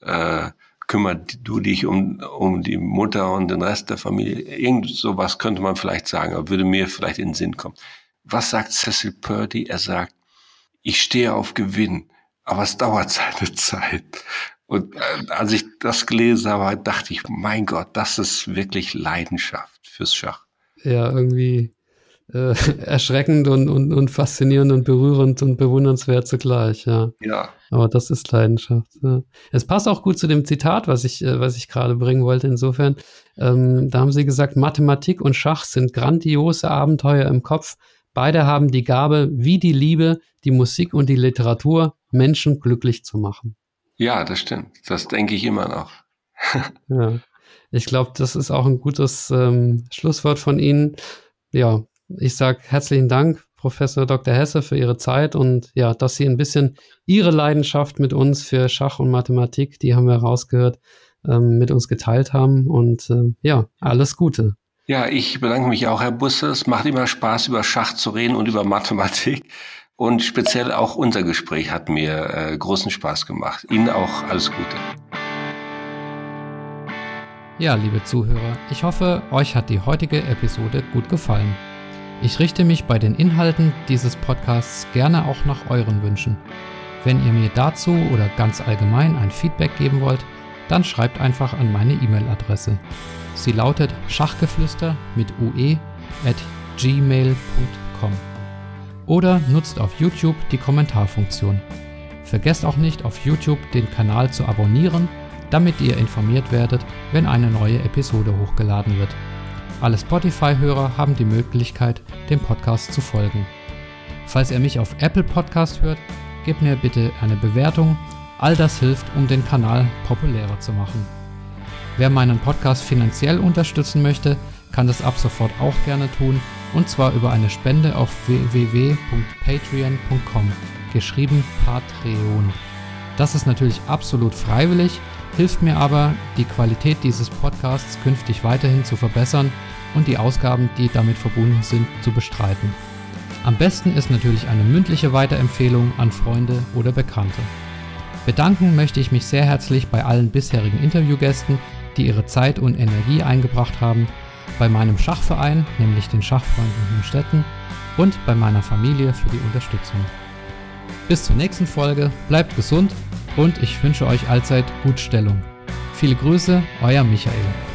äh, kümmert du dich um, um die Mutter und den Rest der Familie. Irgend sowas könnte man vielleicht sagen, aber würde mir vielleicht in den Sinn kommen. Was sagt Cecil Purdy? Er sagt, ich stehe auf Gewinn, aber es dauert seine Zeit. Und äh, als ich das gelesen habe, dachte ich, mein Gott, das ist wirklich Leidenschaft fürs Schach. Ja, irgendwie äh, erschreckend und, und, und faszinierend und berührend und bewundernswert zugleich, ja. Ja. Aber das ist Leidenschaft. Ja. Es passt auch gut zu dem Zitat, was ich, äh, was ich gerade bringen wollte. Insofern, ähm, da haben Sie gesagt, Mathematik und Schach sind grandiose Abenteuer im Kopf, Beide haben die Gabe, wie die Liebe, die Musik und die Literatur, Menschen glücklich zu machen. Ja, das stimmt. Das denke ich immer noch. ja. Ich glaube, das ist auch ein gutes ähm, Schlusswort von Ihnen. Ja, ich sage herzlichen Dank, Professor Dr. Hesse, für Ihre Zeit und ja, dass Sie ein bisschen Ihre Leidenschaft mit uns für Schach und Mathematik, die haben wir rausgehört, ähm, mit uns geteilt haben. Und ähm, ja, alles Gute. Ja, ich bedanke mich auch, Herr Busse. Es macht immer Spaß, über Schach zu reden und über Mathematik. Und speziell auch unser Gespräch hat mir äh, großen Spaß gemacht. Ihnen auch alles Gute. Ja, liebe Zuhörer, ich hoffe, euch hat die heutige Episode gut gefallen. Ich richte mich bei den Inhalten dieses Podcasts gerne auch nach euren Wünschen. Wenn ihr mir dazu oder ganz allgemein ein Feedback geben wollt, dann schreibt einfach an meine E-Mail-Adresse Sie lautet schachgeflüster mit ue at gmail.com. Oder nutzt auf YouTube die Kommentarfunktion. Vergesst auch nicht auf YouTube den Kanal zu abonnieren, damit ihr informiert werdet, wenn eine neue Episode hochgeladen wird. Alle Spotify-Hörer haben die Möglichkeit, dem Podcast zu folgen. Falls ihr mich auf Apple Podcast hört, gebt mir bitte eine Bewertung. All das hilft, um den Kanal populärer zu machen. Wer meinen Podcast finanziell unterstützen möchte, kann das ab sofort auch gerne tun und zwar über eine Spende auf www.patreon.com, geschrieben Patreon. Das ist natürlich absolut freiwillig, hilft mir aber, die Qualität dieses Podcasts künftig weiterhin zu verbessern und die Ausgaben, die damit verbunden sind, zu bestreiten. Am besten ist natürlich eine mündliche Weiterempfehlung an Freunde oder Bekannte. Bedanken möchte ich mich sehr herzlich bei allen bisherigen Interviewgästen, die ihre Zeit und Energie eingebracht haben, bei meinem Schachverein, nämlich den Schachfreunden Hünstetten, und bei meiner Familie für die Unterstützung. Bis zur nächsten Folge, bleibt gesund und ich wünsche euch allzeit Gutstellung. Viele Grüße, euer Michael.